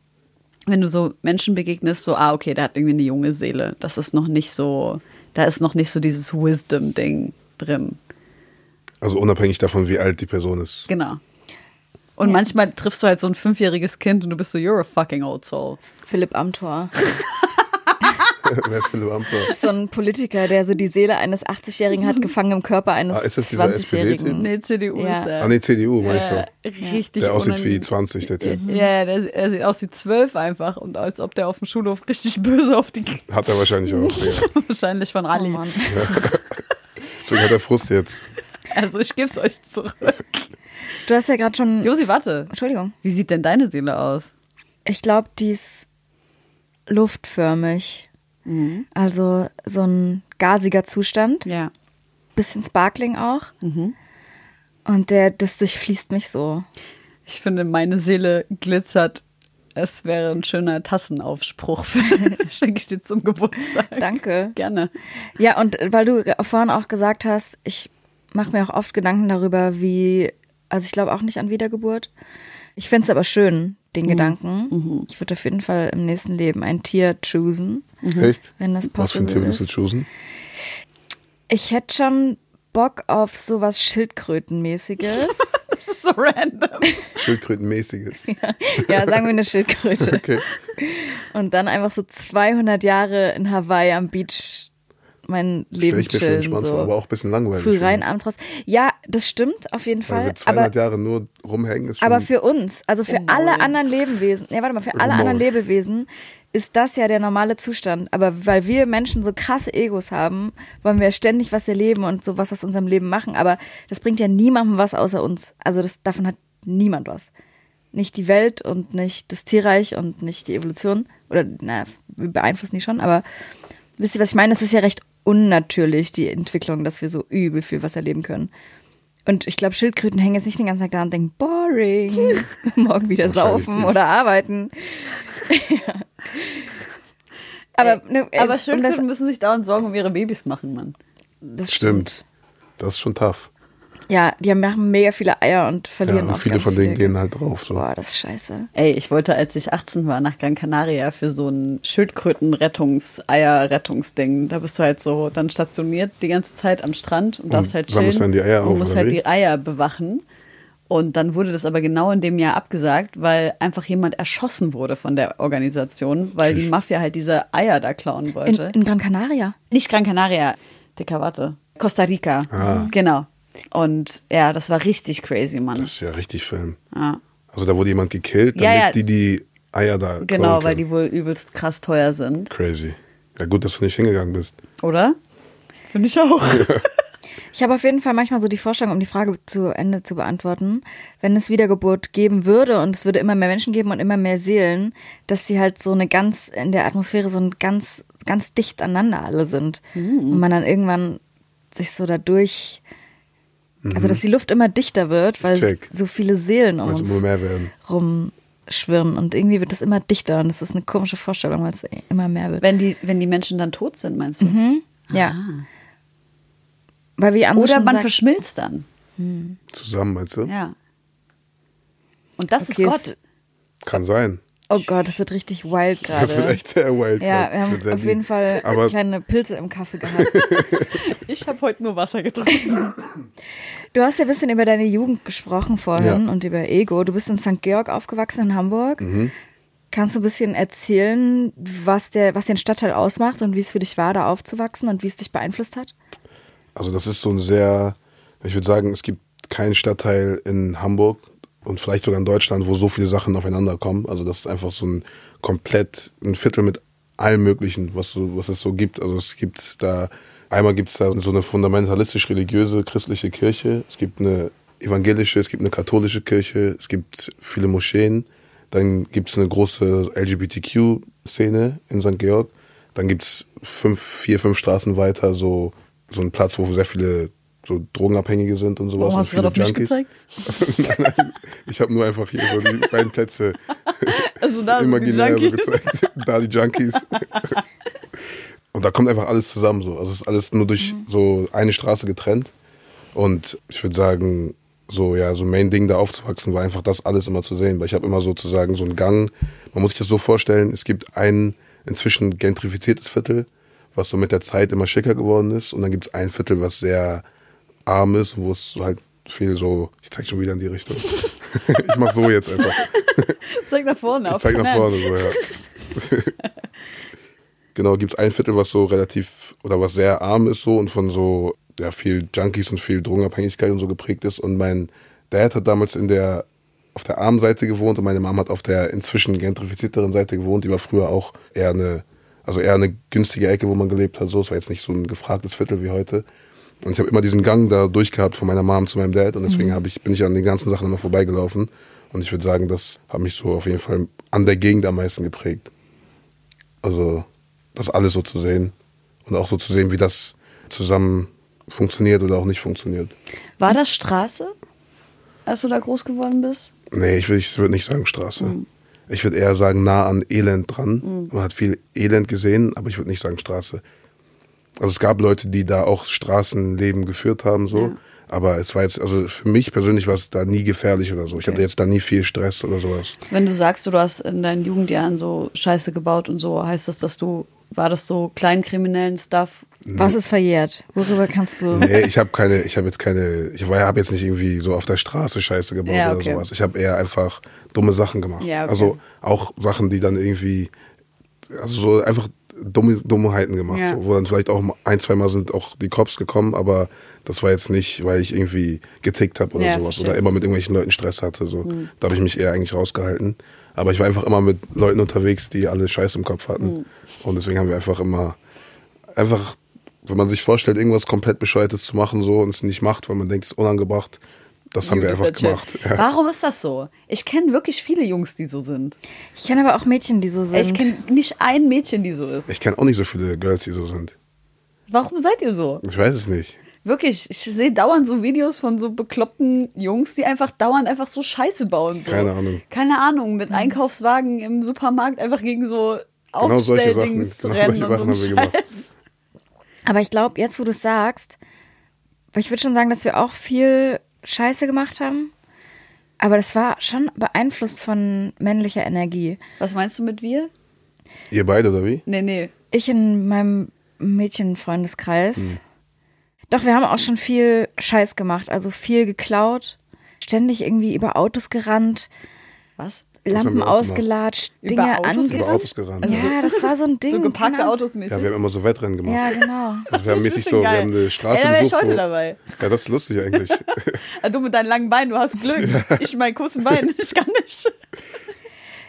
[SPEAKER 1] wenn du so Menschen begegnest, so, ah, okay, der hat irgendwie eine junge Seele. Das ist noch nicht so, da ist noch nicht so dieses Wisdom-Ding drin.
[SPEAKER 4] Also unabhängig davon, wie alt die Person ist.
[SPEAKER 1] Genau. Und manchmal triffst du halt so ein fünfjähriges Kind und du bist so, you're a fucking old soul.
[SPEAKER 2] Philipp Amthor.
[SPEAKER 4] Wer ist Philipp Amthor?
[SPEAKER 2] ist so ein Politiker, der so die Seele eines 80-Jährigen hat, gefangen im Körper eines
[SPEAKER 4] Ah, ist das dieser
[SPEAKER 2] 20-Jährigen.
[SPEAKER 1] Nee, CDU
[SPEAKER 2] Ja.
[SPEAKER 1] ist er.
[SPEAKER 4] Ah, nee, CDU, meine
[SPEAKER 1] Ja,
[SPEAKER 4] ich doch.
[SPEAKER 1] richtig
[SPEAKER 4] Der aussieht wie
[SPEAKER 1] unangenehm.
[SPEAKER 4] 20, der Typ.
[SPEAKER 1] Ja, der, er sieht aus wie zwölf einfach und als ob der auf dem Schulhof richtig böse auf die
[SPEAKER 4] Hat er wahrscheinlich auch. Ja.
[SPEAKER 1] wahrscheinlich von
[SPEAKER 2] Oh
[SPEAKER 1] Ali.
[SPEAKER 2] Mann.
[SPEAKER 4] Deswegen hat er Frust jetzt.
[SPEAKER 1] also ich geb's euch zurück.
[SPEAKER 2] Du hast ja gerade schon.
[SPEAKER 1] Josi, warte.
[SPEAKER 2] Entschuldigung.
[SPEAKER 1] Wie sieht denn deine Seele aus?
[SPEAKER 2] Ich glaube, die ist luftförmig. Also so ein gasiger Zustand.
[SPEAKER 1] Ja.
[SPEAKER 2] Bisschen Sparkling auch. Und der, das durchfließt mich so.
[SPEAKER 1] Ich finde, meine Seele glitzert. Es wäre ein schöner Tassenaufspruch. Schenke ich dir zum Geburtstag.
[SPEAKER 2] Danke.
[SPEAKER 1] Gerne.
[SPEAKER 2] Ja, und weil du vorhin auch gesagt hast, ich mache mir auch oft Gedanken darüber, wie, also ich glaube auch nicht an Wiedergeburt. Ich fände es aber schön, den Gedanken. Ich würde auf jeden Fall im nächsten Leben ein Tier choosen,
[SPEAKER 4] Echt?
[SPEAKER 2] wenn das
[SPEAKER 4] Was für ein
[SPEAKER 2] possible
[SPEAKER 4] Tier würdest du choosen?
[SPEAKER 2] Ich hätte schon Bock auf sowas Schildkrötenmäßiges.
[SPEAKER 1] Das ist so random.
[SPEAKER 4] Schildkrötenmäßiges.
[SPEAKER 2] ja, sagen wir eine Schildkröte.
[SPEAKER 4] Okay.
[SPEAKER 2] Und dann einfach so 200 Jahre in Hawaii am Beach mein Leben
[SPEAKER 4] ich
[SPEAKER 2] chillen.
[SPEAKER 4] entspannt
[SPEAKER 2] so.
[SPEAKER 4] vor, aber auch ein bisschen langweilig.
[SPEAKER 2] Früh rein,
[SPEAKER 4] ich.
[SPEAKER 2] abends raus. Ja, das stimmt auf jeden
[SPEAKER 4] Weil
[SPEAKER 2] Fall.
[SPEAKER 4] wir 200
[SPEAKER 2] Aber,
[SPEAKER 4] Jahre nur rumhängen ist schon.
[SPEAKER 2] aber für uns, also für
[SPEAKER 1] Rummaul.
[SPEAKER 2] alle anderen Lebewesen, ja, warte mal, für alle
[SPEAKER 4] Rummaul.
[SPEAKER 2] anderen Lebewesen ist das ja der normale Zustand. Aber weil wir Menschen so krasse Egos haben, wollen wir ständig was erleben und so was aus unserem Leben machen. Aber das bringt ja niemandem was außer uns. Also das, davon hat niemand was. Nicht die Welt und nicht das Tierreich und nicht die Evolution. Oder, na, wir beeinflussen die schon, aber wisst ihr, was ich meine? Es ist ja recht unnatürlich, die Entwicklung, dass wir so übel viel was erleben können. Und ich glaube, Schildkröten hängen jetzt nicht den ganzen Tag da und denken, boring, morgen wieder saufen
[SPEAKER 4] nicht.
[SPEAKER 2] oder arbeiten. ja. Aber, ne, ey,
[SPEAKER 1] Aber
[SPEAKER 2] um
[SPEAKER 1] Schildkröten
[SPEAKER 2] das,
[SPEAKER 1] müssen sich dauernd Sorgen um ihre Babys machen, Mann.
[SPEAKER 2] das
[SPEAKER 4] Stimmt. Das ist schon tough.
[SPEAKER 2] Ja, die machen mega viele Eier und
[SPEAKER 4] Ja,
[SPEAKER 2] verlieren
[SPEAKER 4] und
[SPEAKER 2] auch
[SPEAKER 4] viele
[SPEAKER 2] ganz
[SPEAKER 4] von denen
[SPEAKER 2] viel.
[SPEAKER 4] gehen halt drauf. So.
[SPEAKER 2] Boah, das ist scheiße.
[SPEAKER 1] Ey, ich wollte, als ich 18 war, nach Gran Canaria für so ein Schildkröten-Rettungs-Eier-Rettungsding. Da bist du halt so dann stationiert die ganze Zeit am Strand und darfst halt chillen.
[SPEAKER 4] dann die Eier
[SPEAKER 1] und
[SPEAKER 4] auf,
[SPEAKER 1] musst halt
[SPEAKER 4] wie?
[SPEAKER 1] die Eier bewachen. Und dann wurde das aber genau in dem Jahr abgesagt, weil einfach jemand erschossen wurde von der Organisation, weil die
[SPEAKER 4] Tschüss.
[SPEAKER 1] Mafia halt diese Eier da klauen
[SPEAKER 2] In,
[SPEAKER 1] wollte.
[SPEAKER 2] in Gran Canaria.
[SPEAKER 1] Nicht Gran Canaria, Dicker, warte. Costa Rica.
[SPEAKER 4] Ah.
[SPEAKER 1] Genau. Und ja, das war richtig crazy, Mann.
[SPEAKER 4] Das ist ja richtig Film.
[SPEAKER 1] ja.
[SPEAKER 4] Also da wurde jemand gekillt, damit
[SPEAKER 1] Ja, ja.
[SPEAKER 4] die die Eier da
[SPEAKER 1] Genau, weil die wohl übelst krass teuer sind.
[SPEAKER 4] Crazy. Ja gut, dass du nicht hingegangen bist.
[SPEAKER 1] Oder? Finde ich auch.
[SPEAKER 2] Ich habe auf jeden Fall manchmal so die Vorstellung, um die Frage zu Ende zu beantworten, wenn es Wiedergeburt geben würde und es würde immer mehr Menschen geben und immer mehr Seelen, dass sie halt so eine ganz in der Atmosphäre so ein ganz ganz dicht aneinander alle sind und man dann irgendwann sich so dadurch also dass die Luft immer dichter wird, weil so viele Seelen um
[SPEAKER 4] Weil es immer
[SPEAKER 2] uns
[SPEAKER 4] mehr werden.
[SPEAKER 2] rumschwirren und irgendwie wird es immer dichter und das ist eine komische Vorstellung, weil es immer mehr wird.
[SPEAKER 1] Wenn die, wenn die Menschen dann tot sind, meinst du?
[SPEAKER 2] Ja. Weil wie
[SPEAKER 1] Oder man
[SPEAKER 2] sagt,
[SPEAKER 1] verschmilzt dann.
[SPEAKER 4] Zusammen, meinst du?
[SPEAKER 1] Ja. Und das
[SPEAKER 2] Okay,
[SPEAKER 1] ist Gott.
[SPEAKER 4] Kann sein.
[SPEAKER 2] Oh Gott, das wird richtig wild gerade.
[SPEAKER 4] Das wird echt sehr wild.
[SPEAKER 2] Ja, wir haben auf
[SPEAKER 4] deep.
[SPEAKER 2] jeden Fall
[SPEAKER 4] Aber
[SPEAKER 2] kleine Pilze im Kaffee gehabt.
[SPEAKER 1] Ich habe heute nur Wasser getrunken.
[SPEAKER 2] Du hast ja ein bisschen über deine Jugend gesprochen vorhin
[SPEAKER 4] Ja.
[SPEAKER 2] und über Ego. Du bist in St. Georg aufgewachsen in Hamburg.
[SPEAKER 4] Mhm.
[SPEAKER 2] Kannst du ein bisschen erzählen, was, der, was den Stadtteil ausmacht und wie es für dich war, da aufzuwachsen und wie es dich beeinflusst hat?
[SPEAKER 4] Also das ist so ein sehr, ich würde sagen, es gibt keinen Stadtteil in Hamburg und vielleicht sogar in Deutschland, wo so viele Sachen aufeinander kommen. Also das ist einfach so ein komplett ein Viertel mit allem Möglichen, was, so, was es so gibt. Also es gibt da, einmal gibt es da so eine fundamentalistisch-religiöse christliche Kirche, es gibt eine evangelische, es gibt eine katholische Kirche, es gibt viele Moscheen, dann gibt es eine große LGBTQ-Szene in St. Georg, dann gibt es fünf, vier, fünf Straßen weiter so, so einen Platz, wo sehr viele so Drogenabhängige sind und sowas.
[SPEAKER 1] Warum hast du gerade auf
[SPEAKER 4] viele
[SPEAKER 1] mich
[SPEAKER 4] Junkies.
[SPEAKER 1] gezeigt?
[SPEAKER 4] nein, nein, ich habe nur einfach hier so die beiden Plätze
[SPEAKER 1] Also da sind die
[SPEAKER 4] imaginär so
[SPEAKER 1] Junkies.
[SPEAKER 4] gezeigt. da die Junkies. Und da kommt einfach alles zusammen so. Also es ist alles nur durch
[SPEAKER 1] Mhm.
[SPEAKER 4] so eine Straße getrennt. Und ich würde sagen, so ja, so Main Ding da aufzuwachsen war einfach das alles immer zu sehen. Weil ich habe immer sozusagen so einen Gang. Man muss sich das so vorstellen, es gibt ein inzwischen gentrifiziertes Viertel, was so mit der Zeit immer schicker geworden ist. Und dann gibt es ein Viertel, was sehr arm ist, wo es halt viel so, ich zeig schon wieder in die Richtung. ich mach so jetzt einfach.
[SPEAKER 1] Zeig nach vorne.
[SPEAKER 4] Ich zeig nach vorne so, ja. genau, gibt's ein Viertel, was so relativ oder was sehr arm ist so und von so ja, viel Junkies und viel Drogenabhängigkeit und so geprägt ist. Und mein Dad hat damals in der auf der armen Seite gewohnt und meine Mom hat auf der inzwischen gentrifizierteren Seite gewohnt. Die war früher auch eher eine, also eher eine günstige Ecke, wo man gelebt hat. So, es war jetzt nicht so ein gefragtes Viertel wie heute. Und ich habe immer diesen Gang da durchgehabt von meiner Mom zu meinem Dad und deswegen hab ich, bin ich an den ganzen Sachen immer vorbeigelaufen. Und ich würde sagen, das hat mich so auf jeden Fall an der Gegend am meisten geprägt. Also das alles so zu sehen und auch so zu sehen, wie das zusammen funktioniert oder auch nicht funktioniert.
[SPEAKER 1] War das Straße, als du da groß geworden bist?
[SPEAKER 4] Nee, ich würde ich würd nicht sagen Straße. Ich würde eher sagen nah an Elend dran. Man hat viel Elend gesehen, aber ich würde nicht sagen Straße. Also es gab Leute, die da auch Straßenleben geführt haben, so.
[SPEAKER 1] Ja.
[SPEAKER 4] Aber es war jetzt, also für mich persönlich war es da nie gefährlich oder so. Ich hatte jetzt da nie viel Stress oder sowas.
[SPEAKER 1] Wenn du sagst, du hast in deinen Jugendjahren so Scheiße gebaut und so, heißt das, dass du, war das so kleinkriminellen Stuff?
[SPEAKER 2] Was ist verjährt? Worüber kannst du.
[SPEAKER 4] Nee, ich habe keine, ich habe jetzt keine, ich habe jetzt nicht irgendwie so auf der Straße Scheiße gebaut
[SPEAKER 1] Ja,
[SPEAKER 4] oder
[SPEAKER 1] okay.
[SPEAKER 4] sowas. Ich habe eher einfach dumme Sachen gemacht.
[SPEAKER 1] Ja, okay.
[SPEAKER 4] Also auch Sachen, die dann irgendwie, also so einfach dumme Dummheiten gemacht,
[SPEAKER 1] Ja.
[SPEAKER 4] so, wo dann vielleicht auch ein, zwei Mal sind auch die Cops gekommen, aber das war jetzt nicht, weil ich irgendwie getickt habe oder
[SPEAKER 1] Ja,
[SPEAKER 4] sowas
[SPEAKER 1] verstehe.
[SPEAKER 4] Oder immer mit irgendwelchen Leuten Stress hatte. So. Da habe ich mich eher eigentlich rausgehalten. Aber ich war einfach immer mit Leuten unterwegs, die alle Scheiße im Kopf hatten.
[SPEAKER 1] Hm.
[SPEAKER 4] Und deswegen haben wir einfach immer, einfach, wenn man sich vorstellt, irgendwas komplett Bescheuertes zu machen so und es nicht macht, weil man denkt, es ist unangebracht, das haben wir einfach
[SPEAKER 1] Legit.
[SPEAKER 4] gemacht. Ja.
[SPEAKER 1] Warum ist das so? Ich kenne wirklich viele Jungs, die so sind.
[SPEAKER 2] Ich kenne aber auch Mädchen, die so sind.
[SPEAKER 1] Ich kenne nicht ein Mädchen, die so ist.
[SPEAKER 4] Ich kenne auch nicht so viele Girls, die so sind.
[SPEAKER 1] Warum seid ihr so?
[SPEAKER 4] Ich weiß es nicht.
[SPEAKER 1] Wirklich, ich sehe dauernd so Videos von so bekloppten Jungs, die einfach dauernd einfach so Scheiße bauen. So.
[SPEAKER 4] Keine Ahnung.
[SPEAKER 1] Keine Ahnung, mit Einkaufswagen im Supermarkt einfach gegen so
[SPEAKER 4] Genau solche
[SPEAKER 1] Aufstelldings
[SPEAKER 4] genau
[SPEAKER 1] rennen
[SPEAKER 4] solche
[SPEAKER 1] und so
[SPEAKER 4] Sachen
[SPEAKER 1] ein
[SPEAKER 4] haben wir gemacht.
[SPEAKER 1] Scheiß.
[SPEAKER 2] Aber ich glaube, jetzt, wo du es sagst, weil ich würde schon sagen, dass wir auch viel Scheiße gemacht haben. Aber das war schon beeinflusst von männlicher Energie.
[SPEAKER 1] Was meinst du mit wir?
[SPEAKER 4] Ihr beide oder wie?
[SPEAKER 1] Nee, nee.
[SPEAKER 2] Ich in meinem Mädchenfreundeskreis. Doch, wir haben auch schon viel Scheiß gemacht. Also viel geklaut, ständig irgendwie über Autos gerannt,
[SPEAKER 1] Was?
[SPEAKER 2] Lampen
[SPEAKER 4] wir
[SPEAKER 2] ausgelatscht,
[SPEAKER 1] Über
[SPEAKER 2] Dinge
[SPEAKER 1] Autos
[SPEAKER 2] angerannt.
[SPEAKER 4] Über Autos gerannt.
[SPEAKER 1] Also
[SPEAKER 2] ja, das war so ein Ding.
[SPEAKER 1] So geparkte. Autos mäßig.
[SPEAKER 4] ja, wir haben immer so Wettrennen gemacht.
[SPEAKER 2] Ja, genau.
[SPEAKER 4] Also wir haben
[SPEAKER 1] ist
[SPEAKER 4] mäßig so, wir
[SPEAKER 1] geil.
[SPEAKER 4] haben eine Straße
[SPEAKER 1] Ey, da
[SPEAKER 4] gesucht.
[SPEAKER 1] heute
[SPEAKER 4] wo-
[SPEAKER 1] dabei.
[SPEAKER 4] Ja, das ist lustig eigentlich.
[SPEAKER 1] Ah, Du mit deinen langen Beinen, du hast Glück. Ich mein kurzen Bein, ich kann nicht.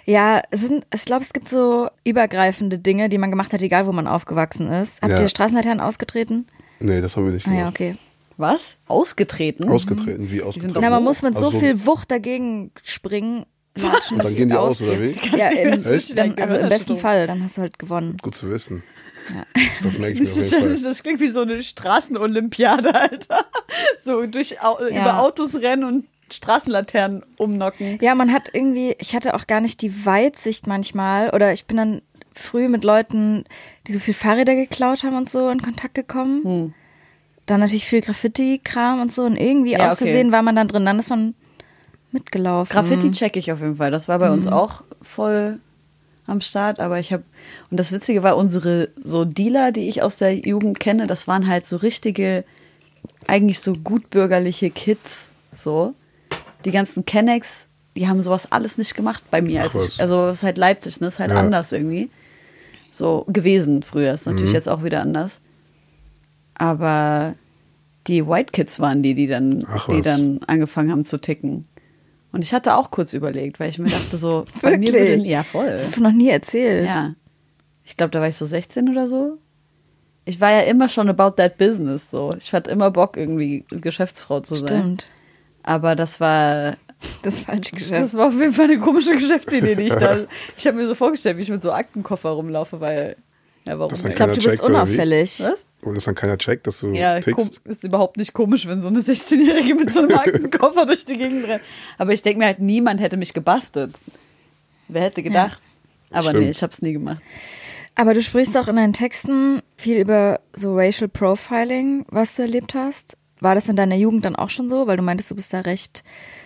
[SPEAKER 2] Ja, es sind, ich glaube, es gibt so übergreifende Dinge, die man gemacht hat, egal wo man aufgewachsen ist. Habt
[SPEAKER 4] Ja.
[SPEAKER 2] ihr Straßenlaternen ausgetreten?
[SPEAKER 4] nee, das haben wir nicht
[SPEAKER 2] Ah
[SPEAKER 4] gemacht.
[SPEAKER 2] ja, okay.
[SPEAKER 1] Was? Ausgetreten?
[SPEAKER 4] Ausgetreten, wie ausgetreten.
[SPEAKER 2] Na, man muss mit
[SPEAKER 4] Also
[SPEAKER 2] so viel Wucht dagegen springen. Latschen,
[SPEAKER 4] Und dann gehen die aus, oder wie?
[SPEAKER 2] Ja, im,
[SPEAKER 1] Echt?
[SPEAKER 2] dann, also im besten. Fall, dann hast du halt gewonnen.
[SPEAKER 4] Gut zu wissen. Das merke ich mir
[SPEAKER 1] Das,
[SPEAKER 4] auf
[SPEAKER 1] ist
[SPEAKER 4] jeden
[SPEAKER 1] ja,
[SPEAKER 4] Fall.
[SPEAKER 1] das klingt wie so eine Straßenolympiade, Alter. So durch
[SPEAKER 2] Ja.
[SPEAKER 1] über Autos rennen und Straßenlaternen umnocken.
[SPEAKER 2] Ja, man hat irgendwie, ich hatte auch gar nicht die Weitsicht manchmal oder ich bin dann früh mit Leuten, die so viel Fahrräder geklaut haben und so in Kontakt gekommen.
[SPEAKER 1] Hm.
[SPEAKER 2] Dann natürlich viel Graffiti-Kram und so und irgendwie
[SPEAKER 1] Ja,
[SPEAKER 2] aus
[SPEAKER 1] okay.
[SPEAKER 2] Versehen war man dann drin, dann ist man mitgelaufen.
[SPEAKER 1] Graffiti check ich auf jeden Fall. Das war bei uns
[SPEAKER 2] Mhm.
[SPEAKER 1] auch voll am Start, aber ich habe und das Witzige war unsere so Dealer, die ich aus der Jugend kenne, das waren halt so richtige eigentlich so gutbürgerliche Kids, so die ganzen Kennex, die haben sowas alles nicht gemacht bei mir, als ich, also es ist halt Leipzig, ne, ist halt
[SPEAKER 4] Ja.
[SPEAKER 1] anders irgendwie, so gewesen früher, ist natürlich
[SPEAKER 4] Mhm.
[SPEAKER 1] jetzt auch wieder anders, aber die White Kids waren die, die dann,
[SPEAKER 4] Ach
[SPEAKER 1] die
[SPEAKER 4] was.
[SPEAKER 1] dann angefangen haben zu ticken. Und ich hatte auch kurz überlegt, weil ich mir dachte so, bei mir würde, ja voll.
[SPEAKER 2] Das hast du noch nie erzählt.
[SPEAKER 1] Ja. Ich glaube, da war ich so 16 oder so. Ich war ja immer schon about that business so. Ich hatte immer Bock, irgendwie Geschäftsfrau zu sein.
[SPEAKER 2] Stimmt.
[SPEAKER 1] Aber das war,
[SPEAKER 2] Das falsche Geschäft.
[SPEAKER 1] das war auf jeden Fall eine komische Geschäftsidee, die ich da. Ich habe mir so vorgestellt, wie ich mit so Aktenkoffer rumlaufe, weil. Ja, warum
[SPEAKER 2] ich glaube, du bist unauffällig.
[SPEAKER 1] Was?
[SPEAKER 4] Wo das dann keiner checkt, dass du
[SPEAKER 1] Ja,
[SPEAKER 4] tickst.
[SPEAKER 1] ist überhaupt nicht komisch, wenn so eine 16-Jährige mit so einem Aktenkoffer durch die Gegend rennt. Aber ich denke mir halt, niemand hätte mich gebastelt. Wer hätte gedacht? Aber
[SPEAKER 4] Stimmt.
[SPEAKER 1] nee, ich habe es nie gemacht.
[SPEAKER 2] Aber du sprichst auch in deinen Texten viel über so Racial Profiling, was du erlebt hast. War das in deiner Jugend dann auch schon so? Weil du meintest, du bist da recht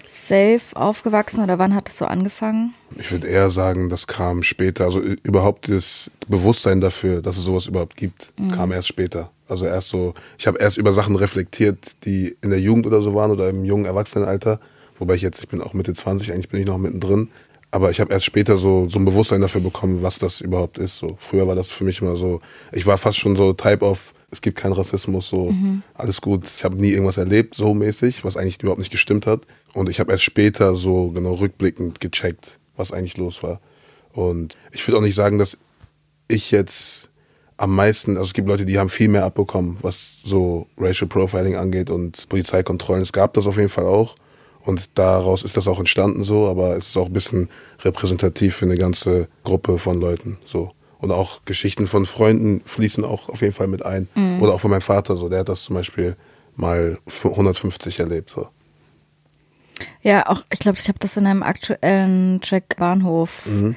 [SPEAKER 2] safe aufgewachsen oder wann hat das so angefangen?
[SPEAKER 4] Ich würde eher sagen, das kam später. Also überhaupt das Bewusstsein dafür, dass es sowas überhaupt gibt, kam erst später. Also erst so, ich habe erst über Sachen reflektiert, die in der Jugend oder so waren oder im jungen Erwachsenenalter. Wobei ich jetzt, ich bin auch Mitte 20, eigentlich bin ich noch mittendrin. Aber ich habe erst später so, so ein Bewusstsein dafür bekommen, was das überhaupt ist. So, früher war das für mich immer so, ich war fast schon so Type of, es gibt keinen Rassismus, so alles gut. Ich habe nie irgendwas erlebt, so mäßig, was eigentlich überhaupt nicht gestimmt hat. Und ich habe erst später so genau rückblickend gecheckt, was eigentlich los war. Und ich würde auch nicht sagen, dass ich jetzt am meisten, also es gibt Leute, die haben viel mehr abbekommen, was so Racial Profiling angeht und Polizeikontrollen. Es gab das auf jeden Fall auch. Und daraus ist das auch entstanden so, aber es ist auch ein bisschen repräsentativ für eine ganze Gruppe von Leuten so. Und auch Geschichten von Freunden fließen auch auf jeden Fall mit ein. Oder auch von meinem Vater so, der hat das zum Beispiel mal 150 erlebt so.
[SPEAKER 2] Ja, auch, ich glaube, ich habe das in einem aktuellen Track Bahnhof.
[SPEAKER 4] Mhm.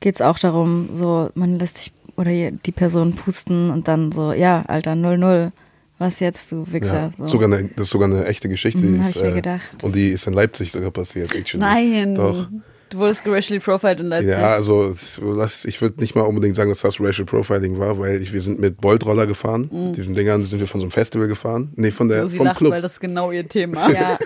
[SPEAKER 2] Geht es auch darum, so, man lässt sich oder die Person pusten und dann so, ja, Alter, 0-0. Was jetzt, du Wichser?
[SPEAKER 4] Ja,
[SPEAKER 2] so.
[SPEAKER 4] sogar eine, das ist sogar eine echte Geschichte.
[SPEAKER 2] Mhm,
[SPEAKER 4] die
[SPEAKER 2] hab
[SPEAKER 4] ist,
[SPEAKER 2] ich mir gedacht.
[SPEAKER 4] Und die ist in Leipzig sogar passiert. Actually.
[SPEAKER 1] Nein.
[SPEAKER 4] Doch.
[SPEAKER 1] Du wurdest racially profiled in Leipzig.
[SPEAKER 4] Ja, also ich würde nicht mal unbedingt sagen, dass das Racial Profiling war, weil ich, wir sind mit Boltroller gefahren. Mit diesen Dingern sind wir von so einem Festival gefahren. Nee, von der, vom
[SPEAKER 1] lacht,
[SPEAKER 4] Club.
[SPEAKER 1] weil das ist genau ihr Thema.
[SPEAKER 2] Ja.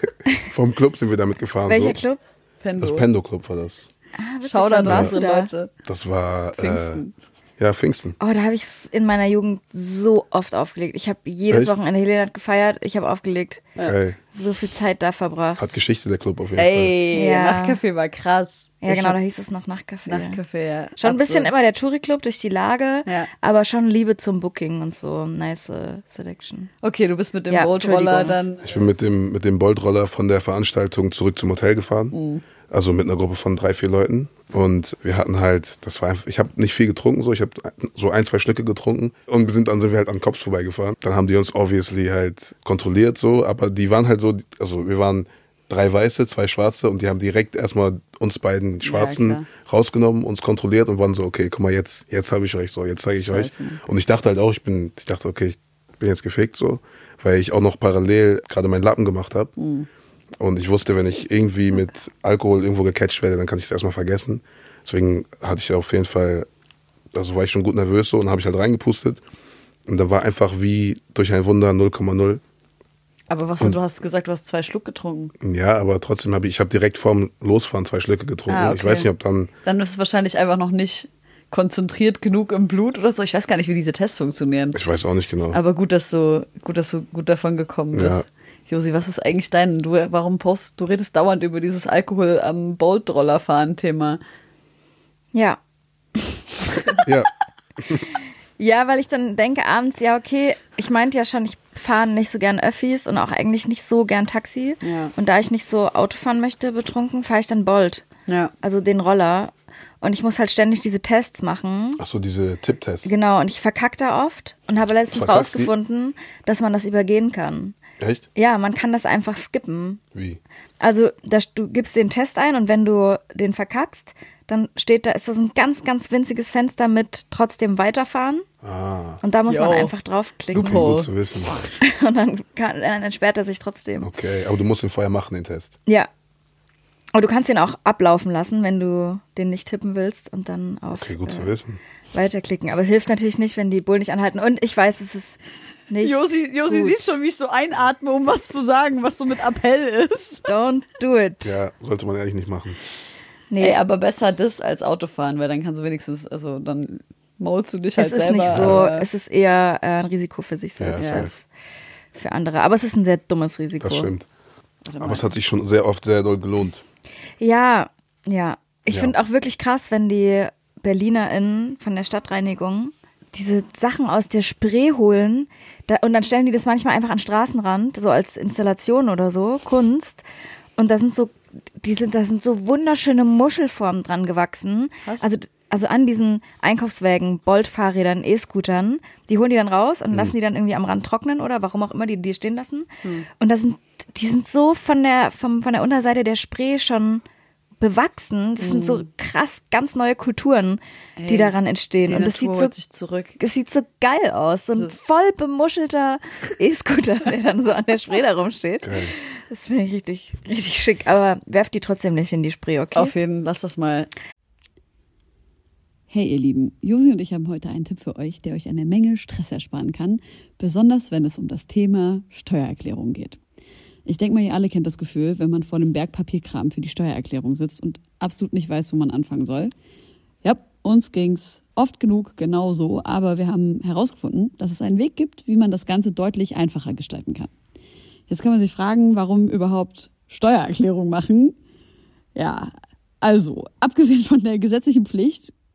[SPEAKER 4] Vom Club sind wir damit gefahren.
[SPEAKER 2] Welcher
[SPEAKER 4] so.
[SPEAKER 2] Club?
[SPEAKER 1] Pendo.
[SPEAKER 4] Das Pendo Club war das.
[SPEAKER 2] Ah,
[SPEAKER 1] Schau da
[SPEAKER 2] wann
[SPEAKER 1] noch
[SPEAKER 2] warst
[SPEAKER 1] so
[SPEAKER 2] du da?
[SPEAKER 1] Leute.
[SPEAKER 4] Das war
[SPEAKER 1] Pfingsten.
[SPEAKER 4] Äh, ja Pfingsten.
[SPEAKER 2] Oh, da habe ich in meiner Jugend so oft aufgelegt. Ich habe jedes
[SPEAKER 4] Echt?
[SPEAKER 2] Wochenende Helena hat gefeiert. Ich habe aufgelegt.
[SPEAKER 4] Geil.
[SPEAKER 2] So viel Zeit da verbracht.
[SPEAKER 4] Hat Geschichte der Club auf jeden
[SPEAKER 1] Ey,
[SPEAKER 2] Ja.
[SPEAKER 1] Nachtcafé war krass.
[SPEAKER 2] ja,
[SPEAKER 1] Ich
[SPEAKER 2] genau, da hieß es noch Nachtcafé.
[SPEAKER 1] Nachtcafé, ja.
[SPEAKER 2] Schon ein bisschen immer der Touri-Club durch die Lage,
[SPEAKER 1] Ja.
[SPEAKER 2] aber schon Liebe zum Booking und so. Nice äh, Selection.
[SPEAKER 1] Okay, du bist mit dem
[SPEAKER 2] Ja, Entschuldigung.
[SPEAKER 1] dann.
[SPEAKER 4] Fall. Ich bin mit dem, mit dem Boltroller von der Veranstaltung zurück zum Hotel gefahren.
[SPEAKER 1] Mhm.
[SPEAKER 4] Also mit einer Gruppe von drei, vier Leuten. Und wir hatten halt, das war einfach, ich habe nicht viel getrunken, so ich habe so ein, zwei Schlücke getrunken und wir sind dann sind wir halt an Cops vorbeigefahren. Dann haben die uns obviously halt kontrolliert so, aber die waren halt so, also wir waren drei Weiße, zwei Schwarze und die haben direkt erstmal uns beiden Schwarzen
[SPEAKER 1] klar.
[SPEAKER 4] rausgenommen, uns kontrolliert und waren so, okay, guck mal, jetzt, jetzt habe ich euch so, jetzt zeige ich euch.
[SPEAKER 1] Scheiße.
[SPEAKER 4] Und ich dachte halt auch, ich bin, ich dachte, okay, ich bin jetzt gefickt so, weil ich auch noch parallel gerade meinen Lappen gemacht habe. Und ich wusste, wenn ich irgendwie mit Alkohol irgendwo gecatcht werde, dann kann ich es erstmal vergessen. Deswegen hatte ich auf jeden Fall, also war ich schon gut nervös so und habe ich halt reingepustet. Und dann war einfach wie durch ein Wunder 0,0.
[SPEAKER 1] Aber was, du hast gesagt, du hast zwei Schluck getrunken.
[SPEAKER 4] Ja, aber trotzdem habe ich, ich habe direkt vorm Losfahren zwei Schlücke getrunken.
[SPEAKER 1] Ah,
[SPEAKER 4] Ich
[SPEAKER 1] okay.
[SPEAKER 4] weiß nicht, ob dann,
[SPEAKER 1] Dann ist es wahrscheinlich einfach noch nicht konzentriert genug im Blut oder so. Ich weiß gar nicht, wie diese Tests funktionieren.
[SPEAKER 4] ich weiß auch nicht genau.
[SPEAKER 1] Aber gut, dass du, gut, dass du gut davon gekommen bist.
[SPEAKER 4] Ja.
[SPEAKER 1] Josi, was ist eigentlich dein? Du, warum postest, du redest dauernd über dieses Alkohol am Bolt-Roller fahren Thema.
[SPEAKER 2] Ja.
[SPEAKER 4] ja,
[SPEAKER 2] Ja, weil ich dann denke abends, ja, okay, ich meinte ja schon, ich fahre nicht so gern Öffis und auch eigentlich nicht so gern Taxi.
[SPEAKER 1] Ja.
[SPEAKER 2] Und da ich nicht so Auto fahren möchte, betrunken, fahre ich dann Bolt.
[SPEAKER 1] Ja.
[SPEAKER 2] Also den Roller. Und ich muss halt ständig diese Tests machen.
[SPEAKER 4] ach so, diese Tipptests.
[SPEAKER 2] Genau, und ich verkack da oft und habe letztens
[SPEAKER 4] Verkackst die?
[SPEAKER 2] rausgefunden, dass man das übergehen kann.
[SPEAKER 4] Echt?
[SPEAKER 2] Ja, man kann das einfach skippen.
[SPEAKER 4] Wie?
[SPEAKER 2] Also da, du gibst den Test ein und wenn du den verkackst, dann steht da, ist das ein ganz, ganz winziges Fenster mit trotzdem weiterfahren.
[SPEAKER 4] Ah,
[SPEAKER 2] Und da muss
[SPEAKER 1] Yo.
[SPEAKER 2] man einfach draufklicken.
[SPEAKER 4] okay,
[SPEAKER 1] Loophole.
[SPEAKER 4] gut zu wissen.
[SPEAKER 2] Und dann, kann, dann entsperrt er sich trotzdem.
[SPEAKER 4] Okay, aber du musst ihn vorher machen, den Test.
[SPEAKER 2] Ja. Aber du kannst den auch ablaufen lassen, wenn du den nicht tippen willst und dann auf
[SPEAKER 4] Okay, gut zu
[SPEAKER 2] äh,
[SPEAKER 4] wissen.
[SPEAKER 2] weiterklicken. Aber es hilft natürlich nicht, wenn die Bullen nicht anhalten. Und ich weiß, es ist nicht
[SPEAKER 1] Josi, Josi
[SPEAKER 2] gut.
[SPEAKER 1] sieht schon, wie ich so einatme, um was zu sagen, was so mit Appell ist.
[SPEAKER 2] Don't do it.
[SPEAKER 4] Ja, sollte man ehrlich nicht machen.
[SPEAKER 2] Nee,
[SPEAKER 1] Ey, aber besser das als Autofahren, weil dann kannst du wenigstens, also dann maulst du dich halt
[SPEAKER 2] es ist
[SPEAKER 1] selber.
[SPEAKER 2] nicht so, es ist eher äh, ein Risiko für sich
[SPEAKER 4] Ja,
[SPEAKER 2] selbst
[SPEAKER 4] safe.
[SPEAKER 2] als für andere. Aber es ist ein sehr dummes Risiko.
[SPEAKER 4] Das stimmt. Aber es hat sich schon sehr oft sehr doll gelohnt.
[SPEAKER 2] Ja, ja. Ich
[SPEAKER 4] Ja.
[SPEAKER 2] finde auch wirklich krass, wenn die BerlinerInnen von der Stadtreinigung diese Sachen aus der Spree holen da, und dann stellen die das manchmal einfach an Straßenrand, so als Installation oder so, Kunst. Und da sind so, die sind, da sind so wunderschöne Muschelformen dran gewachsen.
[SPEAKER 1] Was?
[SPEAKER 2] Also, also an diesen Einkaufswägen, Bolt-Fahrrädern, E-Scootern, die holen die dann raus und lassen die dann irgendwie am Rand trocknen oder warum auch immer die die stehen lassen. Und da sind, die sind so von der, vom, von der Unterseite der Spree schon bewachsen. Das sind so krass ganz neue Kulturen, die
[SPEAKER 1] Ey,
[SPEAKER 2] daran entstehen.
[SPEAKER 1] Die
[SPEAKER 2] Und das
[SPEAKER 1] Natur
[SPEAKER 2] sieht so
[SPEAKER 1] holt sich zurück.
[SPEAKER 2] es sieht so geil aus. So ein voll bemuschelter E-Scooter, der dann so an der Spree da rumsteht.
[SPEAKER 4] Geil.
[SPEAKER 2] Das finde ich richtig, richtig schick. Aber werft die trotzdem nicht in die Spree, okay?
[SPEAKER 1] Auf jeden, lass das mal. Hey ihr Lieben, Josi und ich haben heute einen Tipp für euch, der euch eine Menge Stress ersparen kann, besonders wenn es um das Thema Steuererklärung geht. Ich denke mal, ihr alle kennt das Gefühl, wenn man vor einem Berg Papierkram für die Steuererklärung sitzt und absolut nicht weiß, wo man anfangen soll. Ja, uns ging's oft genug genauso, aber wir haben herausgefunden, dass es einen Weg gibt, wie man das Ganze deutlich einfacher gestalten kann. Jetzt kann man sich fragen, warum überhaupt Steuererklärung machen? Ja, also, abgesehen von der gesetzlichen Pflicht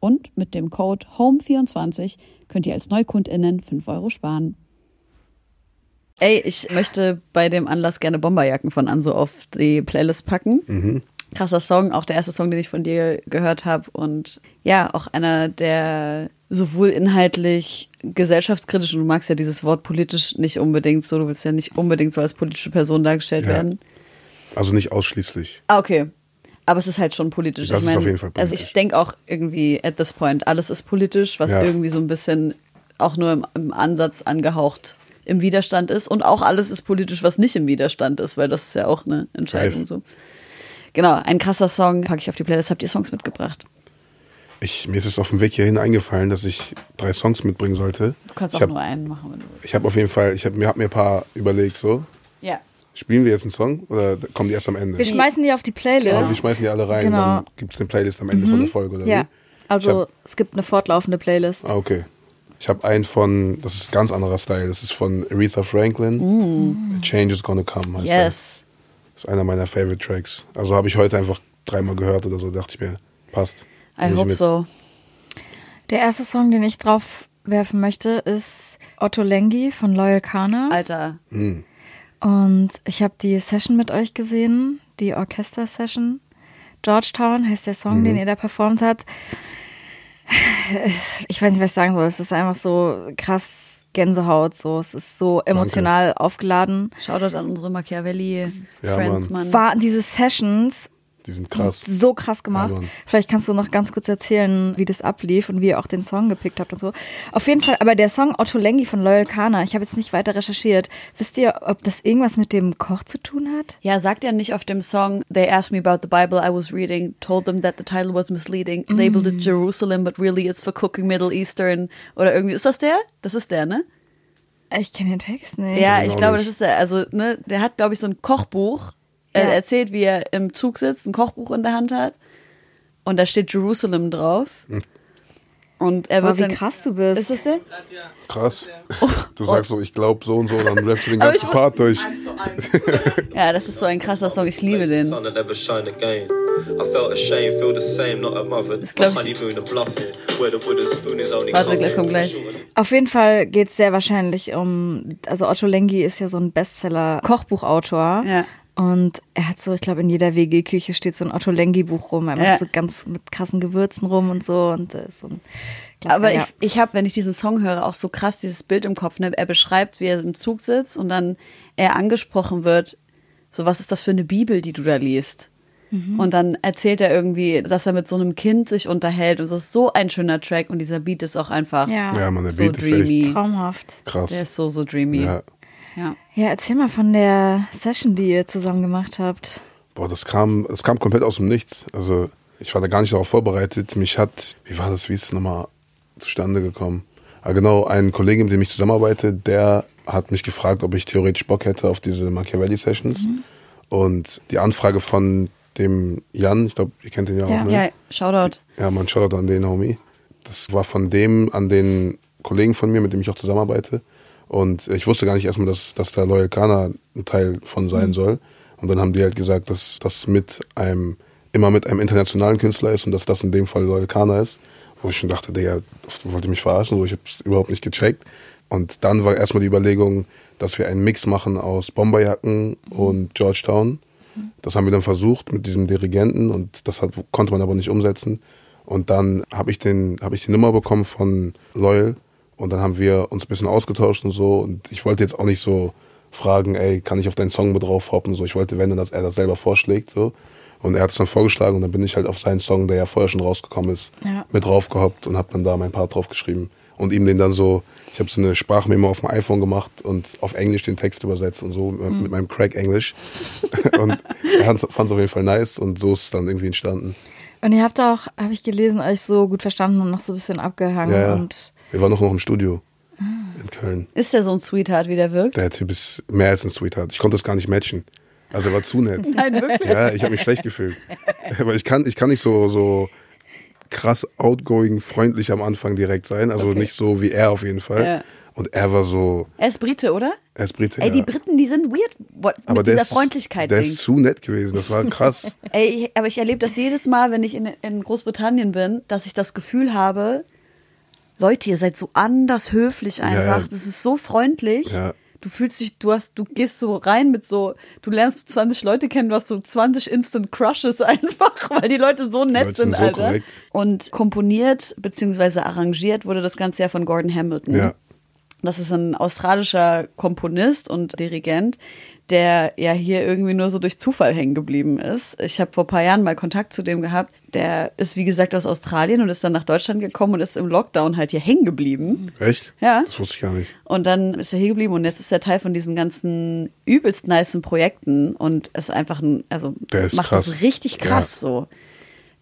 [SPEAKER 1] Und mit dem Code HOME24 könnt ihr als NeukundInnen 5 Euro sparen. Ey, ich möchte bei dem Anlass gerne Bomberjacken von Anso auf die Playlist packen. Krasser Song, auch der erste Song, den ich von dir gehört habe. Und ja, auch einer, der sowohl inhaltlich gesellschaftskritisch, und du magst ja dieses Wort politisch nicht unbedingt so, du willst ja nicht unbedingt so als politische Person dargestellt
[SPEAKER 4] Ja.
[SPEAKER 1] werden.
[SPEAKER 4] Also nicht ausschließlich.
[SPEAKER 1] Ah, okay. Aber es ist halt schon politisch.
[SPEAKER 4] Das
[SPEAKER 1] ich
[SPEAKER 4] ist
[SPEAKER 1] mein,
[SPEAKER 4] auf jeden Fall
[SPEAKER 1] Also
[SPEAKER 4] politisch.
[SPEAKER 1] ich denke auch irgendwie at this point, alles ist politisch, was
[SPEAKER 4] Ja.
[SPEAKER 1] irgendwie so ein bisschen auch nur im, im Ansatz angehaucht im Widerstand ist. Und auch alles ist politisch, was nicht im Widerstand ist, weil das ist ja auch eine Entscheidung so. Genau, ein krasser Song packe ich auf die Playlist. Habt ihr Songs mitgebracht?
[SPEAKER 4] Ich, mir ist es auf dem Weg hierhin eingefallen, dass ich drei Songs mitbringen sollte.
[SPEAKER 1] Du kannst
[SPEAKER 4] ich
[SPEAKER 1] auch
[SPEAKER 4] hab,
[SPEAKER 1] nur einen machen, wenn du willst.
[SPEAKER 4] Ich habe auf jeden Fall, ich habe mir, hab mir ein paar überlegt, so.
[SPEAKER 1] Ja.
[SPEAKER 4] Spielen wir jetzt einen Song oder kommen die erst am Ende?
[SPEAKER 2] Wir schmeißen die auf die Playlist.
[SPEAKER 4] Also wir schmeißen die alle rein,
[SPEAKER 2] Genau.
[SPEAKER 4] dann gibt es eine Playlist am Ende von der Folge, oder
[SPEAKER 2] Ja,
[SPEAKER 4] wie?
[SPEAKER 2] also
[SPEAKER 4] hab-
[SPEAKER 2] es gibt eine fortlaufende Playlist.
[SPEAKER 4] Ah, okay. Ich habe einen von, das ist ein ganz anderer Style, das ist von Aretha Franklin. The Change is Gonna Come heißt der.
[SPEAKER 1] Yes.
[SPEAKER 4] Das ist einer meiner Favorite Tracks. Also habe ich heute einfach dreimal gehört oder so, dachte ich mir, passt.
[SPEAKER 1] I hope so.
[SPEAKER 2] Der erste Song, den ich drauf werfen möchte, ist Otto Lengi von Loyal Kana.
[SPEAKER 1] Alter.
[SPEAKER 4] Hm.
[SPEAKER 2] Und ich habe die Session mit euch gesehen, die Orchester-Session. Georgetown heißt der Song, den ihr da performt habt. Ich weiß nicht, was ich sagen soll. Es ist einfach so krass Gänsehaut. So, es ist so emotional aufgeladen.
[SPEAKER 1] Shoutout an unsere Machiavelli
[SPEAKER 4] Ja. Mann.
[SPEAKER 2] War diese Sessions
[SPEAKER 4] Die sind krass.
[SPEAKER 2] so krass gemacht.
[SPEAKER 4] Mann.
[SPEAKER 2] Vielleicht kannst du noch ganz kurz erzählen, wie das ablief und wie ihr auch den Song gepickt habt und so. Auf jeden Fall, aber der Song Otto Lengi von Loyal Kana, ich habe jetzt nicht weiter recherchiert. Wisst ihr, ob das irgendwas mit dem Koch zu tun hat?
[SPEAKER 1] Ja, sagt er nicht auf dem Song, They asked me about the Bible I was reading, told them that the title was misleading, labeled it Jerusalem, but really it's for cooking Middle Eastern. Oder irgendwie, ist das der? Das ist der, ne?
[SPEAKER 2] Ich kenne den Text nicht.
[SPEAKER 1] Ja,
[SPEAKER 4] ich
[SPEAKER 1] glaube, das ist der. Also, ne, der hat, glaube ich, so ein Kochbuch. Er
[SPEAKER 2] Ja.
[SPEAKER 1] erzählt, wie er im Zug sitzt, ein Kochbuch in der Hand hat. Und da steht Jerusalem drauf. Und er wird
[SPEAKER 2] wie
[SPEAKER 1] dann.
[SPEAKER 2] krass du bist.
[SPEAKER 1] Ist das der?
[SPEAKER 4] Krass. Du sagst so, ich glaube so und so, dann rappst du den ganzen Part durch.
[SPEAKER 1] Ja, das ist so ein krasser Song. Ich liebe den.
[SPEAKER 5] Sun that never shine again. I felt ashamed, feel the same, not a mother.
[SPEAKER 1] Das glaub ich-
[SPEAKER 5] honeymoon, a bluffing. Where the wooden spoon is only
[SPEAKER 1] Warte, gleich, komm gleich.
[SPEAKER 2] Auf jeden Fall geht es sehr wahrscheinlich um, also Otto Lengi ist ja so ein Bestseller-Kochbuchautor.
[SPEAKER 1] Ja.
[SPEAKER 2] Und er hat so, ich glaube, in jeder WG-Küche steht so ein Otto Lengi-Buch rum. Er macht
[SPEAKER 1] Ja.
[SPEAKER 2] so ganz mit krassen Gewürzen rum und so. Und das ist so ein Klassiker,
[SPEAKER 1] Aber
[SPEAKER 2] ja.
[SPEAKER 1] ich, ich habe, wenn ich diesen Song höre, auch so krass dieses Bild im Kopf. Ne? Er beschreibt, wie er im Zug sitzt und dann er angesprochen wird, so was ist das für eine Bibel, die du da liest?
[SPEAKER 2] Mhm.
[SPEAKER 1] Und dann erzählt er irgendwie, dass er mit so einem Kind sich unterhält. Und es ist so ein schöner Track und dieser Beat ist auch einfach
[SPEAKER 2] ja,
[SPEAKER 4] Ja, man, der
[SPEAKER 1] so
[SPEAKER 4] Beat ist
[SPEAKER 1] dreamy.
[SPEAKER 4] echt
[SPEAKER 2] traumhaft.
[SPEAKER 4] krass.
[SPEAKER 1] Der ist so, so dreamy.
[SPEAKER 4] Ja.
[SPEAKER 1] Ja.
[SPEAKER 2] Ja, erzähl mal von der Session, die ihr zusammen gemacht habt.
[SPEAKER 4] Boah, das kam, das kam komplett aus dem Nichts. Also ich war da gar nicht darauf vorbereitet. Mich hat, wie war das, wie ist es nochmal zustande gekommen? Ah, genau, ein Kollege, mit dem ich zusammenarbeite, der hat mich gefragt, ob ich theoretisch Bock hätte auf diese Machiavelli-Sessions. Und die Anfrage von dem Jan, ich glaube, ihr kennt den ja,
[SPEAKER 2] Ja.
[SPEAKER 4] auch, ne?
[SPEAKER 1] Ja, Shoutout.
[SPEAKER 4] Ja, man Shoutout an den Homie. Das war von dem an den Kollegen von mir, mit dem ich auch zusammenarbeite. Und ich wusste gar nicht erstmal, dass, dass da Loyal Kana ein Teil von sein soll. Und dann haben die halt gesagt, dass das mit einem, immer mit einem internationalen Künstler ist und dass das in dem Fall Loyal Kana ist. Wo ich schon dachte, Digga, wollt ihr mich verarschen? So, ich hab's überhaupt nicht gecheckt. Und dann war erstmal die Überlegung, dass wir einen Mix machen aus Bomberjacken und Georgetown. Das haben wir dann versucht mit diesem Dirigenten und das hat, konnte man aber nicht umsetzen. Und dann habe ich, den, hab ich die Nummer bekommen von Loyal und dann haben wir uns ein bisschen ausgetauscht und so. Und ich wollte jetzt auch nicht so fragen, ey, kann ich auf deinen Song mit drauf hoppen? So, ich wollte, wenn, dann, dass er das selber vorschlägt. So. Und er hat es dann vorgeschlagen und dann bin ich halt auf seinen Song, der ja vorher schon rausgekommen ist,
[SPEAKER 2] Ja.
[SPEAKER 4] mit draufgehoppt und habe dann da mein Part draufgeschrieben. Und ihm den dann so, ich habe so eine Sprachmemo auf dem iPhone gemacht und auf Englisch den Text übersetzt und so mit, mit meinem Crack-Englisch. und er fand es auf jeden Fall nice und so ist es dann irgendwie entstanden.
[SPEAKER 2] Und ihr habt auch, habe ich gelesen, euch so gut verstanden und noch so ein bisschen abgehangen.
[SPEAKER 4] Ja, ja.
[SPEAKER 2] Und
[SPEAKER 4] Wir waren auch noch im Studio in Köln.
[SPEAKER 1] Ist der so ein Sweetheart, wie der wirkt?
[SPEAKER 4] Der Typ ist mehr als ein Sweetheart. Ich konnte das gar nicht matchen. Also er war zu nett.
[SPEAKER 1] Nein, wirklich?
[SPEAKER 4] Ja, ich habe mich schlecht gefühlt. Aber ich kann, ich kann nicht so, so krass outgoing, freundlich am Anfang direkt sein. Also nicht so wie er auf jeden Fall.
[SPEAKER 1] Ja.
[SPEAKER 4] Und er war so,
[SPEAKER 1] Er ist Brite, oder?
[SPEAKER 4] er ist Brite.
[SPEAKER 1] Ey, die
[SPEAKER 4] ja.
[SPEAKER 1] Briten, die sind weird what,
[SPEAKER 4] aber
[SPEAKER 1] mit
[SPEAKER 4] der
[SPEAKER 1] dieser
[SPEAKER 4] ist,
[SPEAKER 1] Freundlichkeit.
[SPEAKER 4] Der
[SPEAKER 1] Ding.
[SPEAKER 4] ist zu nett gewesen. Das war krass.
[SPEAKER 1] Ey, aber ich erlebe das jedes Mal, wenn ich in, in Großbritannien bin, dass ich das Gefühl habe, Leute, ihr seid so anders höflich einfach.
[SPEAKER 4] ja.
[SPEAKER 1] Das ist so freundlich.
[SPEAKER 4] Ja.
[SPEAKER 1] Du fühlst dich, du hast, du gehst so rein mit so, du lernst 20 Leute kennen, du hast so 20 Instant Crushes einfach, weil die Leute so nett sind,
[SPEAKER 4] sind so
[SPEAKER 1] Alter.
[SPEAKER 4] korrekt.
[SPEAKER 1] Und komponiert bzw. arrangiert wurde das Ganze ja von Gordon Hamilton.
[SPEAKER 4] Ja.
[SPEAKER 1] Das ist ein australischer Komponist und Dirigent, der ja hier irgendwie nur so durch Zufall hängen geblieben ist. Ich habe vor ein paar Jahren mal Kontakt zu dem gehabt. Der ist, wie gesagt, aus Australien und ist dann nach Deutschland gekommen und ist im Lockdown halt hier hängen geblieben.
[SPEAKER 4] Echt?
[SPEAKER 1] Ja.
[SPEAKER 4] Das wusste ich gar nicht.
[SPEAKER 1] Und dann ist er hier geblieben und jetzt ist er Teil von diesen ganzen übelst nicen Projekten und ist einfach ein, also macht
[SPEAKER 4] krass.
[SPEAKER 1] das richtig krass so.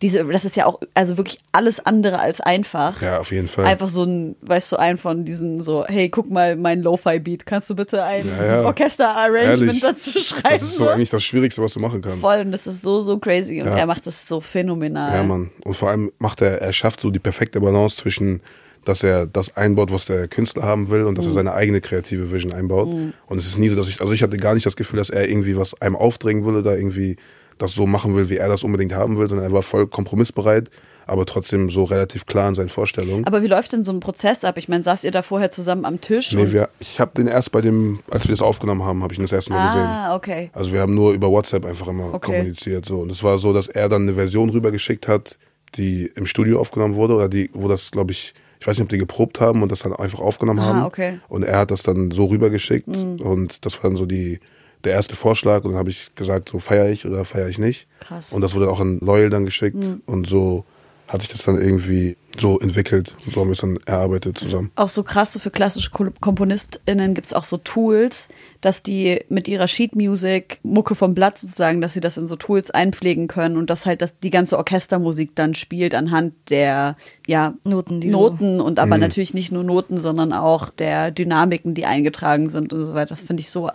[SPEAKER 1] Diese, das ist ja auch, also wirklich alles andere als einfach.
[SPEAKER 4] Ja, auf jeden Fall.
[SPEAKER 1] Einfach so ein, weißt du, ein von diesen so, hey, guck mal, mein Lo-Fi-Beat, kannst du bitte ein
[SPEAKER 4] Ja, ja.
[SPEAKER 1] Orchester-Arrangement dazu schreiben?
[SPEAKER 4] Das ist so eigentlich das Schwierigste, was du machen kannst.
[SPEAKER 1] Voll, und das ist so, so crazy und
[SPEAKER 4] Ja.
[SPEAKER 1] er macht das so phänomenal.
[SPEAKER 4] Ja, Mann. Und vor allem macht er, er schafft so die perfekte Balance zwischen, dass er das einbaut, was der Künstler haben will und dass er seine eigene kreative Vision einbaut. Und es ist nie so, dass ich, also ich hatte gar nicht das Gefühl, dass er irgendwie was einem aufdrängen will oder irgendwie das so machen will, wie er das unbedingt haben will, sondern er war voll kompromissbereit, aber trotzdem so relativ klar in seinen Vorstellungen.
[SPEAKER 1] Aber wie läuft denn so ein Prozess ab? Ich meine, saßt ihr da vorher zusammen am Tisch?
[SPEAKER 4] Nee, wir, ich habe den erst bei dem, als wir das aufgenommen haben, habe ich ihn das erste Mal gesehen.
[SPEAKER 1] ah, okay.
[SPEAKER 4] Also wir haben nur über WhatsApp einfach immer
[SPEAKER 1] Okay.
[SPEAKER 4] kommuniziert. So. Und es war so, dass er dann eine Version rübergeschickt hat, die im Studio aufgenommen wurde oder die, wo das, glaube ich, ich weiß nicht, ob die geprobt haben und das dann einfach aufgenommen
[SPEAKER 1] Ah,
[SPEAKER 4] haben.
[SPEAKER 1] okay.
[SPEAKER 4] Und er hat das dann so rübergeschickt und das war dann so die, der erste Vorschlag und dann habe ich gesagt, so feiere ich oder feiere ich nicht.
[SPEAKER 1] Krass.
[SPEAKER 4] Und das wurde auch an Loyal dann geschickt und so hat sich das dann irgendwie so entwickelt und so haben wir es dann erarbeitet zusammen.
[SPEAKER 1] auch so krass, so für klassische Ko- KomponistInnen gibt's auch so Tools, dass die mit ihrer Sheet Music Mucke vom Blatt sozusagen, dass sie das in so Tools einpflegen können und dass halt das, die ganze Orchestermusik dann spielt anhand der, ja,
[SPEAKER 2] Noten, die
[SPEAKER 1] Noten und
[SPEAKER 4] Mhm.
[SPEAKER 1] aber natürlich nicht nur Noten, sondern auch der Dynamiken, die eingetragen sind und so weiter. Das finde ich so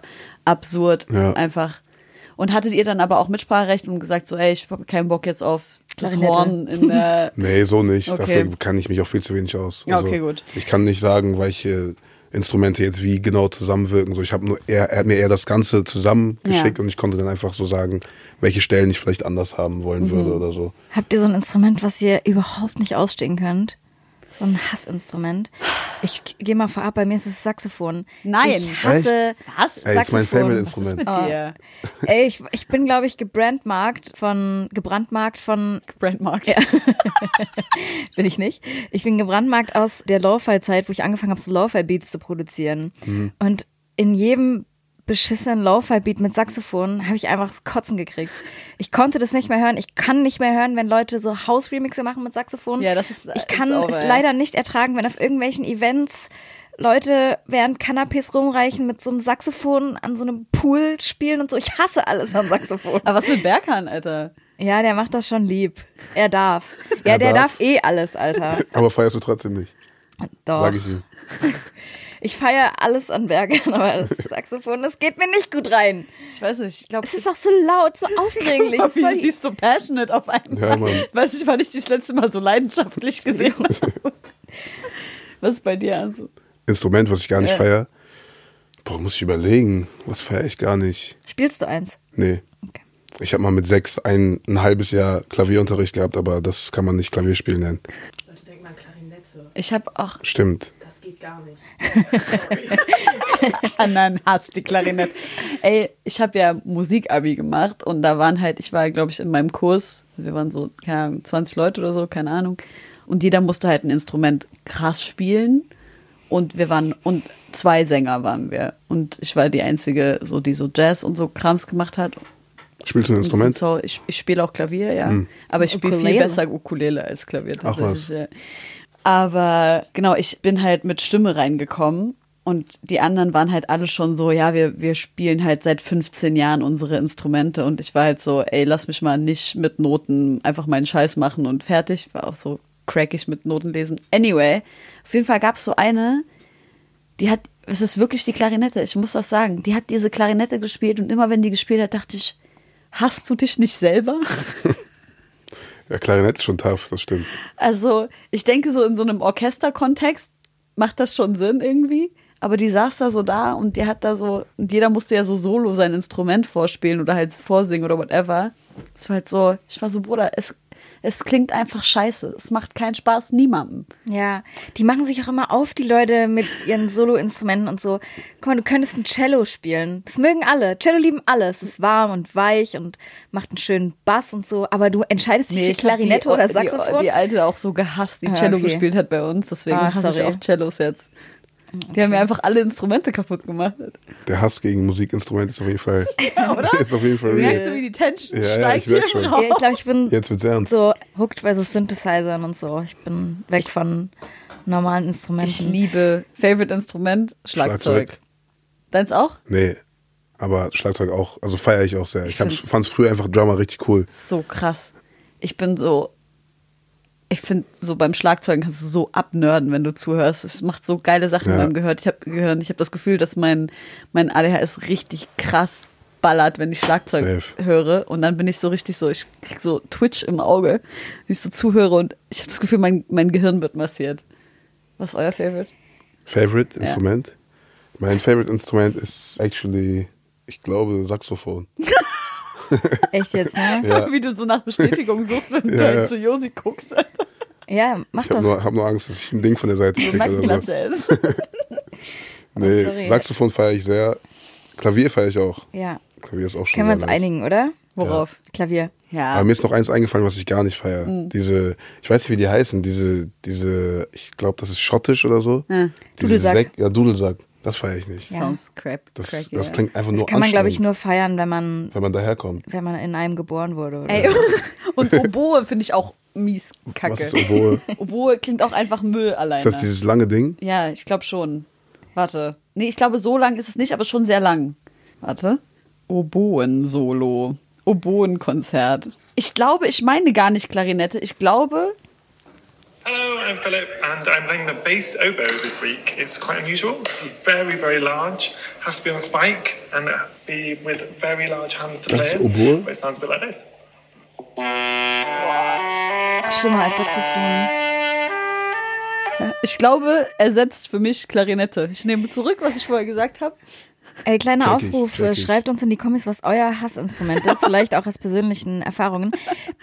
[SPEAKER 1] absurd
[SPEAKER 4] Ja.
[SPEAKER 1] einfach. Und hattet ihr dann aber auch Mitspracherecht und gesagt so, ey, ich habe keinen Bock jetzt auf das. Horn in der
[SPEAKER 4] Nee, so nicht.
[SPEAKER 1] Okay.
[SPEAKER 4] Dafür kann ich mich auch viel zu wenig aus. Also,
[SPEAKER 1] Ja, okay, gut.
[SPEAKER 4] Ich kann nicht sagen, welche Instrumente jetzt wie genau zusammenwirken. So, ich habe nur eher, er hat mir eher das Ganze zusammengeschickt
[SPEAKER 1] Ja.
[SPEAKER 4] und ich konnte dann einfach so sagen, welche Stellen ich vielleicht anders haben wollen
[SPEAKER 1] Mhm.
[SPEAKER 4] würde oder so.
[SPEAKER 2] Habt ihr so ein Instrument, was ihr überhaupt nicht ausstehen könnt? So ein Hassinstrument? Ich gehe mal vorab, bei mir ist es Saxophon.
[SPEAKER 1] Nein.
[SPEAKER 2] Ich hasse
[SPEAKER 1] Was?
[SPEAKER 4] Ey, ist mein
[SPEAKER 2] Saxophon.
[SPEAKER 4] Favorite
[SPEAKER 1] Was ist mit
[SPEAKER 2] Oh.
[SPEAKER 1] dir?
[SPEAKER 2] Ey, ich, ich bin, glaube ich, gebrandmarkt von, gebrandmarkt von,
[SPEAKER 1] Brandmarkt.
[SPEAKER 2] bin ich nicht. Ich bin gebrandmarkt aus der Lo-Fi-Zeit, wo ich angefangen habe, so Lo-Fi-Beats zu produzieren.
[SPEAKER 4] Mhm.
[SPEAKER 2] Und in jedem beschissenen Lo-Fi-Beat mit Saxophon habe ich einfach das Kotzen gekriegt. Ich konnte das nicht mehr hören. Ich kann nicht mehr hören, wenn Leute so House-Remixe machen mit Saxophon.
[SPEAKER 1] Ja, das ist-
[SPEAKER 2] Ich
[SPEAKER 1] it's
[SPEAKER 2] kann
[SPEAKER 1] over,
[SPEAKER 2] es
[SPEAKER 1] ja.
[SPEAKER 2] leider nicht ertragen, wenn auf irgendwelchen Events Leute während Canapés rumreichen mit so einem Saxophon an so einem Pool spielen und so. Ich hasse alles am Saxophon.
[SPEAKER 1] Aber was mit Berghahn, Alter?
[SPEAKER 2] Ja, der macht das schon lieb. Er darf. Ja,
[SPEAKER 4] Er
[SPEAKER 2] der
[SPEAKER 4] darf.
[SPEAKER 2] darf. eh alles, Alter.
[SPEAKER 4] Aber feierst du trotzdem nicht,
[SPEAKER 2] Doch.
[SPEAKER 4] sage ich ihm.
[SPEAKER 2] Ich feiere alles an Bergern, aber das Saxophon, das geht mir nicht gut rein.
[SPEAKER 1] Ich weiß nicht, ich glaube,
[SPEAKER 2] Es ist doch so laut, so aufdringlich. Soll
[SPEAKER 1] wie
[SPEAKER 2] ich-
[SPEAKER 1] siehst du passionate auf einmal?
[SPEAKER 4] Ja, Mann.
[SPEAKER 1] Weiß ich, wann ich dich das letzte Mal so leidenschaftlich gesehen habe. Was ist bei dir, also?
[SPEAKER 4] Instrument, was ich gar nicht
[SPEAKER 1] Ja.
[SPEAKER 4] feier. Boah, muss ich überlegen. Was feiere ich gar nicht?
[SPEAKER 2] Spielst du eins?
[SPEAKER 4] Nee.
[SPEAKER 2] Okay.
[SPEAKER 4] Ich habe mal mit sechs ein, ein halbes Jahr Klavierunterricht gehabt, aber das kann man nicht Klavierspielen nennen.
[SPEAKER 6] Leute denken mal Klarinette.
[SPEAKER 1] Ich habe auch
[SPEAKER 4] Stimmt.
[SPEAKER 6] Geht gar nicht.
[SPEAKER 1] anderen hasst die Klarinette. Ey, ich habe ja Musikabi gemacht und da waren halt, ich war glaube ich in meinem Kurs, wir waren so keine Ahnung, 20 Leute oder so, keine Ahnung. Und jeder musste halt ein Instrument krass spielen und wir waren und zwei Sänger waren wir und ich war die einzige, so die so Jazz und so Krams gemacht hat.
[SPEAKER 4] Spielst du ein Instrument?
[SPEAKER 1] So, ich, ich spiele auch Klavier, ja. Aber ich spiele viel
[SPEAKER 2] Ukulele.
[SPEAKER 1] besser Ukulele als Klavier
[SPEAKER 4] Ach
[SPEAKER 1] tatsächlich.
[SPEAKER 4] was.
[SPEAKER 1] Ja. Aber genau, ich bin halt mit Stimme reingekommen und die anderen waren halt alle schon so, ja, wir, wir spielen halt seit 15 Jahren unsere Instrumente und ich war halt so, ey, lass mich mal nicht mit Noten einfach meinen Scheiß machen und fertig. War auch so crackig mit Noten lesen. Anyway, auf jeden Fall gab es so eine, die hat, es ist wirklich die Klarinette, ich muss das sagen, die hat diese Klarinette gespielt und immer wenn die gespielt hat, dachte ich, hast du dich nicht selber?
[SPEAKER 4] Ja, Klarinette ist schon tough, das stimmt.
[SPEAKER 1] Also, ich denke, so in so einem Orchesterkontext macht das schon Sinn irgendwie. Aber die saß da so da und die hat da so, und jeder musste ja so solo sein Instrument vorspielen oder halt vorsingen oder whatever. Es war halt so, ich war so, Bruder, es, es klingt einfach scheiße. Es macht keinen Spaß niemandem.
[SPEAKER 2] Ja, die machen sich auch immer auf, die Leute mit ihren Solo-Instrumenten und so. Guck mal, du könntest ein Cello spielen. Das mögen alle. Cello lieben alle. Es ist warm und weich und macht einen schönen Bass und so. Aber du entscheidest dich für
[SPEAKER 1] ich hab
[SPEAKER 2] Klarinette
[SPEAKER 1] die,
[SPEAKER 2] oder
[SPEAKER 1] die,
[SPEAKER 2] Saxophon.
[SPEAKER 1] Die alte auch so gehasst, die
[SPEAKER 2] Ah,
[SPEAKER 1] Cello
[SPEAKER 2] okay.
[SPEAKER 1] gespielt hat bei uns. Deswegen
[SPEAKER 2] Ah,
[SPEAKER 1] hasse ich auch Cellos jetzt. Die haben mir einfach alle Instrumente kaputt gemacht.
[SPEAKER 4] Der Hass gegen Musikinstrumente ist auf jeden Fall,
[SPEAKER 1] oder?
[SPEAKER 4] ist auf jeden Fall
[SPEAKER 1] Merkst
[SPEAKER 4] real.
[SPEAKER 1] du, wie die Tension
[SPEAKER 4] Ja, ja,
[SPEAKER 1] steigt
[SPEAKER 4] ich
[SPEAKER 1] hier im
[SPEAKER 4] schon.
[SPEAKER 1] Raum?
[SPEAKER 2] ja, ich glaube, ich bin
[SPEAKER 4] Jetzt wird's ernst.
[SPEAKER 2] so hooked bei so Synthesizern und so. Ich bin weg von normalen Instrumenten.
[SPEAKER 1] Ich liebe Favorite Instrument Schlagzeug.
[SPEAKER 4] Schlagzeug.
[SPEAKER 1] Deins auch?
[SPEAKER 4] Nee, aber Schlagzeug auch, also feiere ich auch sehr. Ich,
[SPEAKER 1] Ich
[SPEAKER 4] fand's früher einfach Drummer richtig cool.
[SPEAKER 1] So krass. Ich bin so. Ich finde, so beim Schlagzeugen kannst du so abnörden, wenn du zuhörst. Es macht so geile Sachen
[SPEAKER 4] Ja.
[SPEAKER 1] beim Gehör. Ich habe Gehirn. Ich habe das Gefühl, dass mein, mein ADHS richtig krass ballert, wenn ich Schlagzeug
[SPEAKER 4] Safe.
[SPEAKER 1] höre. Und dann bin ich so richtig so, ich krieg so Twitch im Auge, wie ich so zuhöre und ich habe das Gefühl, mein, mein Gehirn wird massiert. Was ist euer Favorite?
[SPEAKER 4] Favorite Instrument? Mein Favorite Instrument ist actually, ich glaube, Saxophon.
[SPEAKER 2] Echt jetzt, ne?
[SPEAKER 4] Ja.
[SPEAKER 1] Wie du so nach Bestätigung suchst, wenn du
[SPEAKER 4] Ja,
[SPEAKER 1] halt
[SPEAKER 4] ja.
[SPEAKER 1] zu Josi guckst.
[SPEAKER 2] Ja, mach
[SPEAKER 4] Ich habe
[SPEAKER 2] doch.
[SPEAKER 4] nur, hab nur Angst, dass ich ein Ding von der Seite kriege oder so.
[SPEAKER 1] Ist.
[SPEAKER 4] Nee,
[SPEAKER 2] sorry.
[SPEAKER 4] Saxophon feiere ich sehr. Klavier feiere ich auch.
[SPEAKER 2] Ja.
[SPEAKER 4] Klavier ist auch schon
[SPEAKER 2] Können wir uns
[SPEAKER 4] nice.
[SPEAKER 2] einigen, oder?
[SPEAKER 1] Worauf?
[SPEAKER 2] Klavier.
[SPEAKER 1] Ja.
[SPEAKER 4] Aber mir ist noch eins eingefallen, was ich gar nicht feiere.
[SPEAKER 1] Hm.
[SPEAKER 4] Diese, ich weiß nicht, wie die heißen, diese, diese, ich glaube, das ist schottisch oder so.
[SPEAKER 1] Ja.
[SPEAKER 4] Diese
[SPEAKER 2] Dudelsack.
[SPEAKER 4] Sek- ja, Dudelsack. Das feiere ich nicht.
[SPEAKER 2] Ja.
[SPEAKER 1] Sounds crap.
[SPEAKER 4] Das,
[SPEAKER 1] cracky,
[SPEAKER 4] das klingt einfach nur
[SPEAKER 2] Das kann man, glaube ich, nur feiern, wenn man,
[SPEAKER 4] wenn man daherkommt.
[SPEAKER 2] wenn man in einem geboren wurde.
[SPEAKER 1] Ey, und Oboe finde ich auch mies
[SPEAKER 4] Was
[SPEAKER 1] kacke.
[SPEAKER 4] ist Oboe?
[SPEAKER 1] Oboe klingt auch einfach Müll alleine.
[SPEAKER 4] Ist das dieses lange Ding?
[SPEAKER 1] ja, ich glaube schon. Warte. Nee, ich glaube, so lang ist es nicht, aber schon sehr lang. Warte. Oboen-Solo. Oboen-Konzert. Ich glaube, ich meine gar nicht Klarinette. Ich glaube,
[SPEAKER 7] Hello, I'm Philip, and I'm playing the bass oboe this week. It's quite unusual. It's very, very large. Has to be on a spike and be with very large hands to play it.
[SPEAKER 4] Oboe?
[SPEAKER 7] But it sounds a bit like this.
[SPEAKER 2] Schlimmer als Saxophon.
[SPEAKER 1] ich glaube, ersetzt für mich Klarinette. Ich nehme zurück, was ich vorher gesagt habe.
[SPEAKER 2] Ey, kleiner
[SPEAKER 4] Check ich,
[SPEAKER 2] Aufruf,
[SPEAKER 4] check ich.
[SPEAKER 2] schreibt uns in die Kommis, was euer Hassinstrument ist, vielleicht auch aus persönlichen Erfahrungen.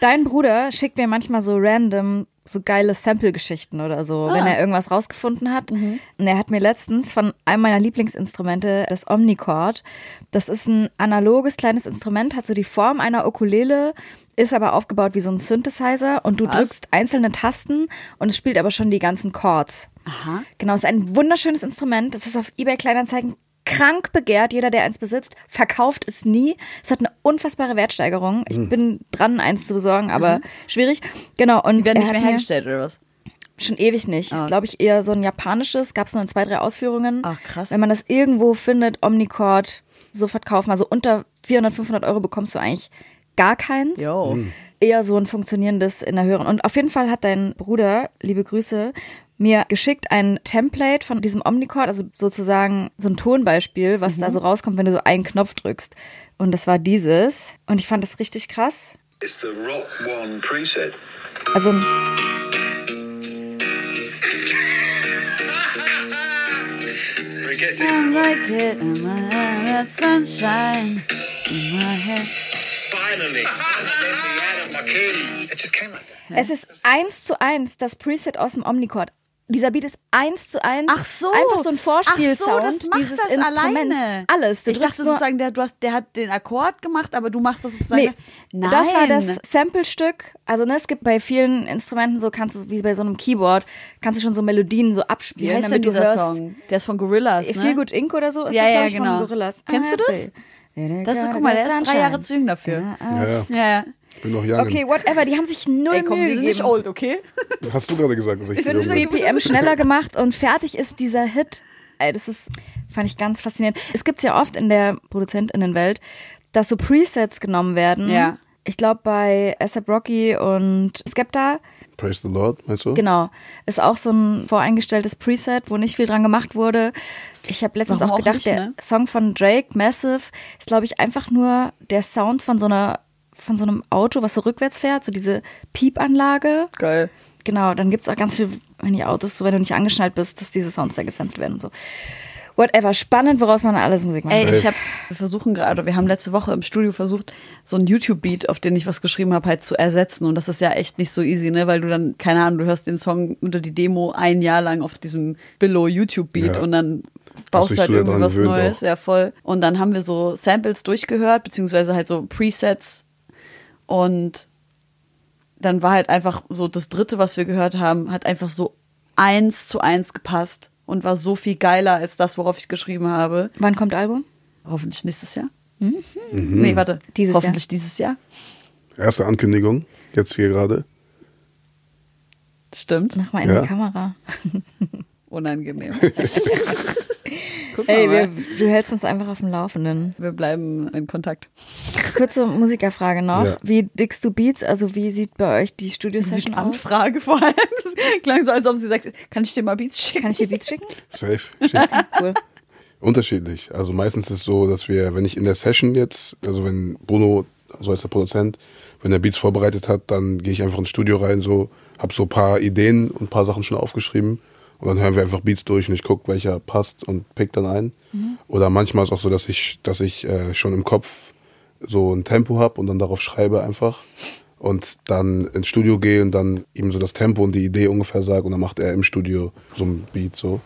[SPEAKER 2] Dein Bruder schickt mir manchmal so random so geile Sample-Geschichten oder so,
[SPEAKER 1] Ah.
[SPEAKER 2] wenn er irgendwas rausgefunden hat.
[SPEAKER 1] Mhm.
[SPEAKER 2] Und er hat mir letztens von einem meiner Lieblingsinstrumente, das Omnichord, das ist ein analoges kleines Instrument, hat so die Form einer Ukulele, ist aber aufgebaut wie so ein Synthesizer und du
[SPEAKER 1] Was?
[SPEAKER 2] drückst einzelne Tasten und es spielt aber schon die ganzen Chords.
[SPEAKER 1] Aha.
[SPEAKER 2] Genau, es ist ein wunderschönes Instrument. Das ist auf eBay Kleinanzeigen krank begehrt. Jeder, der eins besitzt, verkauft es nie. Es hat eine unfassbare Wertsteigerung. Ich bin dran, eins zu besorgen, aber schwierig. Genau. Und
[SPEAKER 1] Mhm. Die werden
[SPEAKER 2] er
[SPEAKER 1] nicht mehr hergestellt, oder was?
[SPEAKER 2] Schon ewig nicht.
[SPEAKER 1] Ah.
[SPEAKER 2] Ist, glaube ich, eher so ein japanisches. Gab es nur in zwei, drei Ausführungen.
[SPEAKER 1] Ach, krass.
[SPEAKER 2] Wenn man das irgendwo findet, Omnicord, sofort kaufen. Also unter 400, 500 Euro bekommst du eigentlich gar keins.
[SPEAKER 1] Jo.
[SPEAKER 2] Eher so ein funktionierendes in der höheren. Und auf jeden Fall hat dein Bruder, liebe Grüße, mir geschickt ein Template von diesem Omnicord, also sozusagen so ein Tonbeispiel, was
[SPEAKER 1] Mhm.
[SPEAKER 2] da so rauskommt, wenn du so einen Knopf drückst. Und das war dieses. Und ich fand das richtig krass.
[SPEAKER 8] It's the Rock One preset.
[SPEAKER 2] Also
[SPEAKER 1] like it in my sunshine in my head.
[SPEAKER 8] that.
[SPEAKER 2] Es ist eins zu eins das Preset aus dem Omnicord. Dieser Beat ist eins zu eins.
[SPEAKER 1] Ach so.
[SPEAKER 2] Einfach so ein Vorspielsound
[SPEAKER 1] Ach so, das macht
[SPEAKER 2] dieses
[SPEAKER 1] das
[SPEAKER 2] Instruments.
[SPEAKER 1] alleine.
[SPEAKER 2] Alles. Du
[SPEAKER 1] ich dachte sozusagen, der, du hast, der hat den Akkord gemacht, aber du machst das sozusagen.
[SPEAKER 2] Nee,
[SPEAKER 1] Nein.
[SPEAKER 2] das war das Samplestück. Also ne, es gibt bei vielen Instrumenten so kannst du wie bei so einem Keyboard kannst du schon so Melodien so
[SPEAKER 1] Wie
[SPEAKER 2] abspielen,
[SPEAKER 1] heißt denn
[SPEAKER 2] damit du
[SPEAKER 1] dieser
[SPEAKER 2] hörst.
[SPEAKER 1] Song? Der ist von Gorillaz, ne?
[SPEAKER 2] Feel Good Inc oder so ist
[SPEAKER 1] Ja,
[SPEAKER 2] das
[SPEAKER 1] ja,
[SPEAKER 2] ich
[SPEAKER 1] genau.
[SPEAKER 2] von Gorillas.
[SPEAKER 1] Kennst du das? Das ist, guck mal, der ist drei Jahre zu jung dafür.
[SPEAKER 4] Ja. Ja,
[SPEAKER 1] ja.
[SPEAKER 4] Bin noch young.
[SPEAKER 2] Okay, whatever, die haben sich null
[SPEAKER 1] Ey, komm,
[SPEAKER 2] Mühe
[SPEAKER 1] wir sind
[SPEAKER 2] gegeben.
[SPEAKER 1] nicht old, okay?
[SPEAKER 4] Hast du gerade gesagt, dass ich jung bin?
[SPEAKER 2] BPM schneller gemacht und fertig ist dieser Hit. Ey, das ist, fand ich ganz faszinierend. Es gibt's ja oft in der Produzentinnenwelt, dass so Presets genommen werden.
[SPEAKER 1] Ja.
[SPEAKER 2] Ich glaube bei ASAP Rocky und Skepta,
[SPEAKER 4] Praise the Lord, meinst du?
[SPEAKER 2] genau, ist auch so ein voreingestelltes Preset, wo nicht viel dran gemacht wurde. Ich habe letztens
[SPEAKER 1] Warum
[SPEAKER 2] auch
[SPEAKER 1] auch
[SPEAKER 2] gedacht,
[SPEAKER 1] nicht,
[SPEAKER 2] der
[SPEAKER 1] ne?
[SPEAKER 2] Song von Drake, Massive, ist glaube ich einfach nur der Sound von so einer von so einem Auto, was so rückwärts fährt, so diese Piepanlage.
[SPEAKER 1] Geil.
[SPEAKER 2] Genau, dann gibt's auch ganz viel, wenn die Autos, so wenn du nicht angeschnallt bist, dass diese Sounds da gesampelt werden und so. Whatever, spannend, woraus man alles Musik macht.
[SPEAKER 1] Ey, ich habe, wir versuchen gerade, wir haben letzte Woche im Studio versucht, so ein YouTube-Beat, auf den ich was geschrieben habe, halt zu ersetzen. Und das ist ja echt nicht so easy, ne? Weil du dann, keine Ahnung, du hörst den Song unter die Demo ein Jahr lang auf diesem Billow-YouTube-Beat
[SPEAKER 4] Ja.
[SPEAKER 1] und dann baust halt
[SPEAKER 4] so sehr
[SPEAKER 1] irgendwie
[SPEAKER 4] dran
[SPEAKER 1] was
[SPEAKER 4] gewöhnt
[SPEAKER 1] Neues.
[SPEAKER 4] auch.
[SPEAKER 1] Ja, voll. Und dann haben wir so Samples durchgehört, beziehungsweise halt so Presets. Und dann war halt einfach so das dritte, was wir gehört haben, hat einfach so eins zu eins gepasst und war so viel geiler als das, worauf ich geschrieben habe.
[SPEAKER 2] Wann kommt Album?
[SPEAKER 1] Hoffentlich nächstes Jahr. Nee, warte.
[SPEAKER 2] Dieses
[SPEAKER 1] Hoffentlich dieses Jahr.
[SPEAKER 4] Erste Ankündigung, jetzt hier gerade.
[SPEAKER 1] Stimmt.
[SPEAKER 2] Mach mal in
[SPEAKER 4] Ja.
[SPEAKER 2] die Kamera.
[SPEAKER 1] Unangenehm. Guck
[SPEAKER 2] Ey,
[SPEAKER 1] mal.
[SPEAKER 2] wir, du hältst uns einfach auf dem Laufenden.
[SPEAKER 1] wir bleiben in Kontakt.
[SPEAKER 2] Kurze Musikerfrage noch.
[SPEAKER 4] Ja.
[SPEAKER 2] Wie dickst du Beats? Also wie sieht bei euch die Studio-Session aus?
[SPEAKER 1] Anfrage vor allem. Das klang so, als ob sie sagt, kann ich dir mal Beats schicken?
[SPEAKER 2] Kann ich dir Beats schicken?
[SPEAKER 4] Safe. Schick.
[SPEAKER 2] Cool.
[SPEAKER 4] Unterschiedlich. Also meistens ist es so, dass wir, wenn ich in der Session jetzt, also wenn Bruno, so heißt der Produzent, wenn er Beats vorbereitet hat, dann gehe ich einfach ins Studio rein, so, hab so ein paar Ideen und ein paar Sachen schon aufgeschrieben und dann hören wir einfach Beats durch und ich gucke, welcher passt und pick dann ein. Oder manchmal ist auch so, dass ich, dass ich äh, schon im Kopf so ein Tempo hab und dann darauf schreibe einfach und dann ins Studio gehe und dann ihm so das Tempo und die Idee ungefähr sage und dann macht er im Studio so ein Beat so.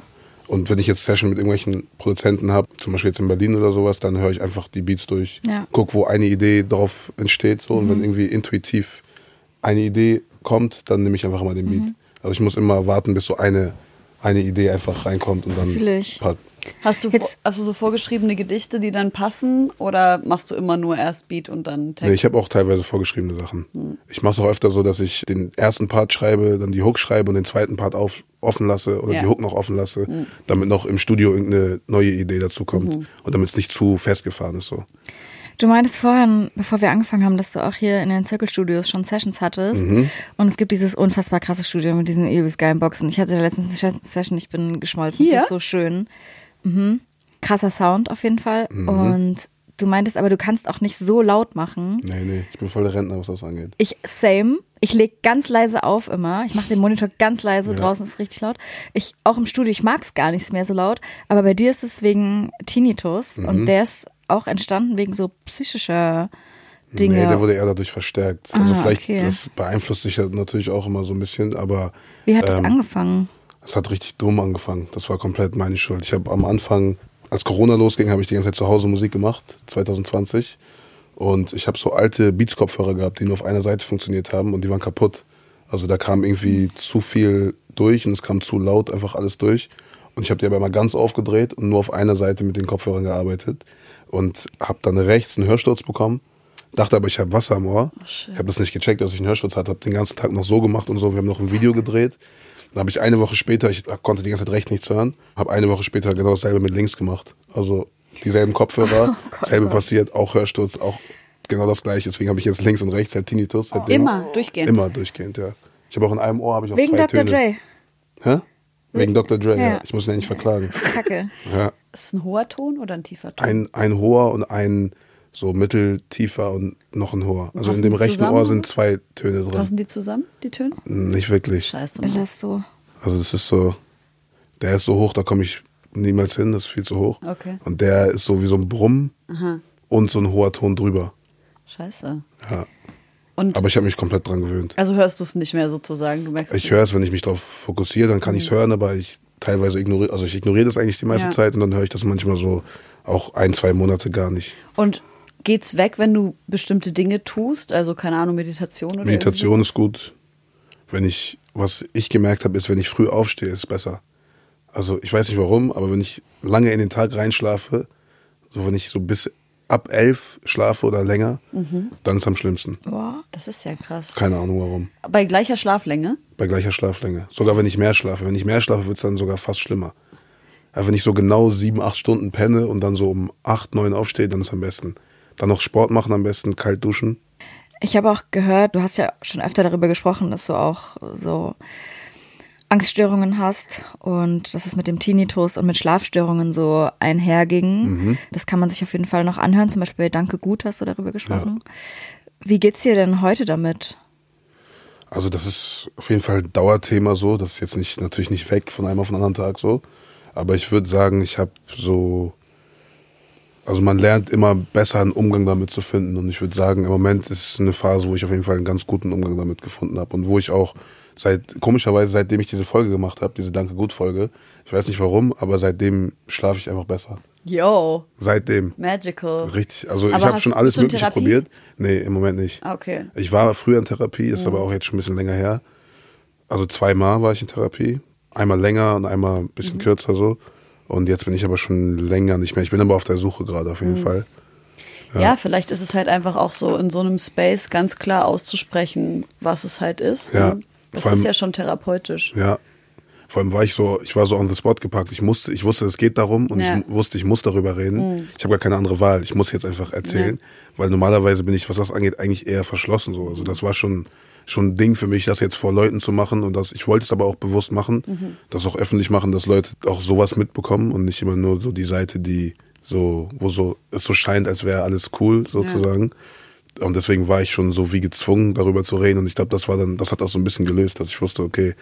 [SPEAKER 4] Und wenn ich jetzt Session mit irgendwelchen Produzenten habe, zum Beispiel jetzt in Berlin oder sowas, dann höre ich einfach die Beats durch,
[SPEAKER 2] Ja.
[SPEAKER 4] guck, wo eine Idee drauf entsteht so und wenn irgendwie intuitiv eine Idee kommt, dann nehme ich einfach mal den Beat. Also ich muss immer warten, bis so eine eine Idee einfach reinkommt und dann
[SPEAKER 2] Fühl ich.
[SPEAKER 4] paar-
[SPEAKER 1] Hast du,
[SPEAKER 2] Jetzt-
[SPEAKER 1] hast du so vorgeschriebene Gedichte, die dann passen? Oder machst du immer nur erst Beat und dann Text?
[SPEAKER 4] Nee, ich habe auch teilweise vorgeschriebene Sachen. Ich mache es auch öfter so, dass ich den ersten Part schreibe, dann die Hook schreibe und den zweiten Part auf, offen lasse oder
[SPEAKER 1] Ja.
[SPEAKER 4] die Hook noch offen lasse, damit noch im Studio irgendeine neue Idee dazu kommt und damit es nicht zu festgefahren ist so.
[SPEAKER 2] Du meintest vorhin, bevor wir angefangen haben, dass du auch hier in den Circle-Studios schon Sessions hattest.
[SPEAKER 4] Mhm.
[SPEAKER 2] Und es gibt dieses unfassbar krasse Studio mit diesen übelst geilen Boxen. Ich hatte letztens eine Session, ich bin geschmolzen.
[SPEAKER 1] Hier?
[SPEAKER 2] Das ist so schön. Mhm. Krasser Sound auf jeden Fall.
[SPEAKER 4] Mhm.
[SPEAKER 2] Und du meintest aber, du kannst auch nicht so laut machen.
[SPEAKER 4] Nee, nee, ich bin voll der Rentner, was das angeht.
[SPEAKER 2] Ich, same. Ich leg ganz leise auf immer. Ich mache den Monitor ganz leise. Draußen ist es richtig laut. Ich, auch im Studio, ich mag es gar nicht mehr so laut. Aber bei dir ist es wegen Tinnitus.
[SPEAKER 4] Mhm.
[SPEAKER 2] Und der ist auch entstanden wegen so psychischer Dinge.
[SPEAKER 4] Nee, der wurde eher dadurch verstärkt. Also
[SPEAKER 2] Ah,
[SPEAKER 4] vielleicht,
[SPEAKER 2] okay.
[SPEAKER 4] das beeinflusst sich ja natürlich auch immer so ein bisschen, aber
[SPEAKER 2] Wie hat das
[SPEAKER 4] ähm,
[SPEAKER 2] angefangen?
[SPEAKER 4] es hat richtig dumm angefangen. Das war komplett meine Schuld. Ich habe am Anfang, als Corona losging, habe ich die ganze Zeit zu Hause Musik gemacht, 2020. Und ich habe so alte Beats-Kopfhörer gehabt, die nur auf einer Seite funktioniert haben und die waren kaputt. Also da kam irgendwie zu viel durch und es kam zu laut einfach alles durch. Und ich habe die aber immer ganz aufgedreht und nur auf einer Seite mit den Kopfhörern gearbeitet. Und habe dann rechts einen Hörsturz bekommen. Dachte aber, ich habe Wasser am Ohr. ich habe das nicht gecheckt, dass ich einen Hörsturz hatte. Habe den ganzen Tag noch so gemacht und so. Wir haben noch ein Video gedreht. Dann habe ich eine Woche später, ich konnte die ganze Zeit rechts nichts hören, habe eine Woche später genau dasselbe mit links gemacht. Also dieselben Kopfhörer, selbe passiert, auch Hörsturz, auch genau das gleiche. Deswegen habe ich jetzt links und rechts halt Tinnitus. seitdem.
[SPEAKER 1] Immer durchgehend.
[SPEAKER 4] Immer durchgehend, ja. Ich habe auch in einem Ohr habe ich auch
[SPEAKER 2] Wegen
[SPEAKER 4] zwei
[SPEAKER 2] Dr.
[SPEAKER 4] Töne.
[SPEAKER 2] Dre.
[SPEAKER 4] Hä? Wegen Dr. Dre, ja.
[SPEAKER 2] Ja.
[SPEAKER 4] Ich muss ihn ja nicht verklagen.
[SPEAKER 2] Kacke.
[SPEAKER 4] Ja.
[SPEAKER 1] Ist es ein hoher Ton oder ein tiefer Ton?
[SPEAKER 4] Ein, ein hoher und ein so mitteltiefer und noch ein hoher. Also in
[SPEAKER 1] Passen
[SPEAKER 4] dem
[SPEAKER 1] die
[SPEAKER 4] rechten
[SPEAKER 1] zusammen?
[SPEAKER 4] Ohr sind zwei Töne drin.
[SPEAKER 1] Passen die zusammen, die Töne?
[SPEAKER 4] Nicht wirklich.
[SPEAKER 1] Scheiße.
[SPEAKER 2] Belasto.
[SPEAKER 4] Also das ist so, der ist so hoch, da komme ich niemals hin, das ist viel zu hoch.
[SPEAKER 1] Okay.
[SPEAKER 4] Und der ist so wie so ein Brummen und so ein hoher Ton drüber.
[SPEAKER 1] Scheiße.
[SPEAKER 4] Ja.
[SPEAKER 1] Und
[SPEAKER 4] Aber ich habe mich komplett dran gewöhnt.
[SPEAKER 1] also hörst du es nicht mehr sozusagen? Du merkst
[SPEAKER 4] Ich höre es, wenn ich mich darauf fokussiere, dann kann ich es hören, aber ich teilweise ignoriere, also ich ignoriere das eigentlich die meiste
[SPEAKER 1] Ja.
[SPEAKER 4] Zeit und dann höre ich das manchmal so auch ein, zwei Monate gar nicht.
[SPEAKER 1] Und geht's weg, wenn du bestimmte Dinge tust? Also keine Ahnung, Meditation oder
[SPEAKER 4] Meditation ist gut. Wenn ich, was ich gemerkt habe, ist, wenn ich früh aufstehe, ist es besser. Also ich weiß nicht warum, aber wenn ich lange in den Tag reinschlafe, so wenn ich so bis ab elf schlafe oder länger, dann ist es am schlimmsten.
[SPEAKER 2] Boah.
[SPEAKER 1] Das ist ja krass.
[SPEAKER 4] Keine Ahnung warum.
[SPEAKER 1] Bei gleicher Schlaflänge?
[SPEAKER 4] Bei gleicher Schlaflänge. Sogar wenn ich mehr schlafe. Wenn ich mehr schlafe, wird es dann sogar fast schlimmer. Aber wenn ich so genau sieben, acht Stunden penne und dann so um acht, neun aufstehe, dann ist am besten. Dann noch Sport machen am besten, kalt duschen.
[SPEAKER 2] Ich habe auch gehört, du hast ja schon öfter darüber gesprochen, dass du auch so Angststörungen hast und dass es mit dem Tinnitus und mit Schlafstörungen so einherging.
[SPEAKER 4] Mhm.
[SPEAKER 2] Das kann man sich auf jeden Fall noch anhören. Zum Beispiel bei Danke Gut hast du darüber gesprochen. Wie geht's dir denn heute damit?
[SPEAKER 4] Also das ist auf jeden Fall ein Dauerthema so. Das ist jetzt nicht natürlich nicht weg von einem auf den anderen Tag so. Aber ich würde sagen, ich habe so, also man lernt immer besser einen Umgang damit zu finden. Und ich würde sagen, im Moment ist es eine Phase, wo ich auf jeden Fall einen ganz guten Umgang damit gefunden habe und wo ich auch seit komischerweise seitdem ich diese Folge gemacht habe, diese Danke gut Folge, ich weiß nicht warum, aber seitdem schlafe ich einfach besser.
[SPEAKER 1] Yo,
[SPEAKER 4] Seitdem.
[SPEAKER 1] magical.
[SPEAKER 4] Richtig. Also
[SPEAKER 1] Aber
[SPEAKER 4] ich habe schon alles Mögliche
[SPEAKER 1] Therapie?
[SPEAKER 4] probiert. Nee, im Moment nicht.
[SPEAKER 1] Okay.
[SPEAKER 4] Ich war früher in Therapie, ist aber auch jetzt schon ein bisschen länger her. Also zweimal war ich in Therapie. Einmal länger und einmal ein bisschen kürzer so. Und jetzt bin ich aber schon länger nicht mehr. Ich bin aber auf der Suche gerade auf jeden Fall.
[SPEAKER 1] Ja. vielleicht ist es halt einfach auch so in so einem Space ganz klar auszusprechen, was es halt ist.
[SPEAKER 4] Ja.
[SPEAKER 1] ne? Das
[SPEAKER 4] allem-
[SPEAKER 1] ist ja schon therapeutisch.
[SPEAKER 4] Ja. Vor allem war ich so, ich war so on the spot gepackt. Ich musste, ich wusste, es geht darum und
[SPEAKER 1] Ja.
[SPEAKER 4] ich wusste, ich muss darüber reden. Ich habe gar keine andere Wahl. Ich muss jetzt einfach erzählen, weil normalerweise bin ich, was das angeht, eigentlich eher verschlossen so. Also das war schon schon ein Ding für mich, das jetzt vor Leuten zu machen und das, ich wollte es aber auch bewusst machen, das auch öffentlich machen, dass Leute auch sowas mitbekommen und nicht immer nur so die Seite, die so, wo so es so scheint, als wäre alles cool sozusagen. Und deswegen war ich schon so wie gezwungen, darüber zu reden. Und ich glaube, das war dann, das hat das so ein bisschen gelöst, dass ich wusste, okay,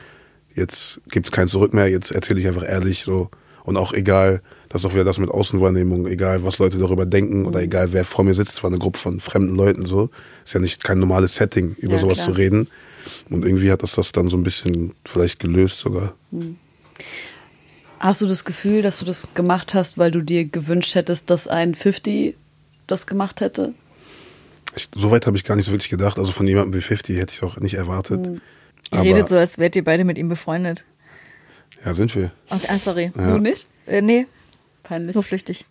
[SPEAKER 4] jetzt gibt's kein Zurück mehr, jetzt erzähle ich einfach ehrlich so. Und auch egal, das ist auch wieder das mit Außenwahrnehmung, egal was Leute darüber denken
[SPEAKER 1] Mhm.
[SPEAKER 4] oder egal wer vor mir sitzt, es war eine Gruppe von fremden Leuten so. Ist ja nicht kein normales Setting, über
[SPEAKER 1] Ja,
[SPEAKER 4] sowas
[SPEAKER 1] klar.
[SPEAKER 4] zu reden. Und irgendwie hat das das dann so ein bisschen vielleicht gelöst sogar.
[SPEAKER 1] Hast du das Gefühl, dass du das gemacht hast, weil du dir gewünscht hättest, dass ein 50 das gemacht hätte?
[SPEAKER 4] Ich, so weit habe ich gar nicht so wirklich gedacht. Also von jemandem wie 50 hätte ich es auch nicht erwartet.
[SPEAKER 1] Mhm.
[SPEAKER 2] Ihr
[SPEAKER 4] Aber
[SPEAKER 2] redet so, als wärt ihr beide mit ihm befreundet.
[SPEAKER 4] ja, sind wir.
[SPEAKER 2] Okay, ah, sorry.
[SPEAKER 4] Ja.
[SPEAKER 1] Du nicht?
[SPEAKER 2] Äh, nee,
[SPEAKER 1] Peinlich.
[SPEAKER 2] so flüchtig.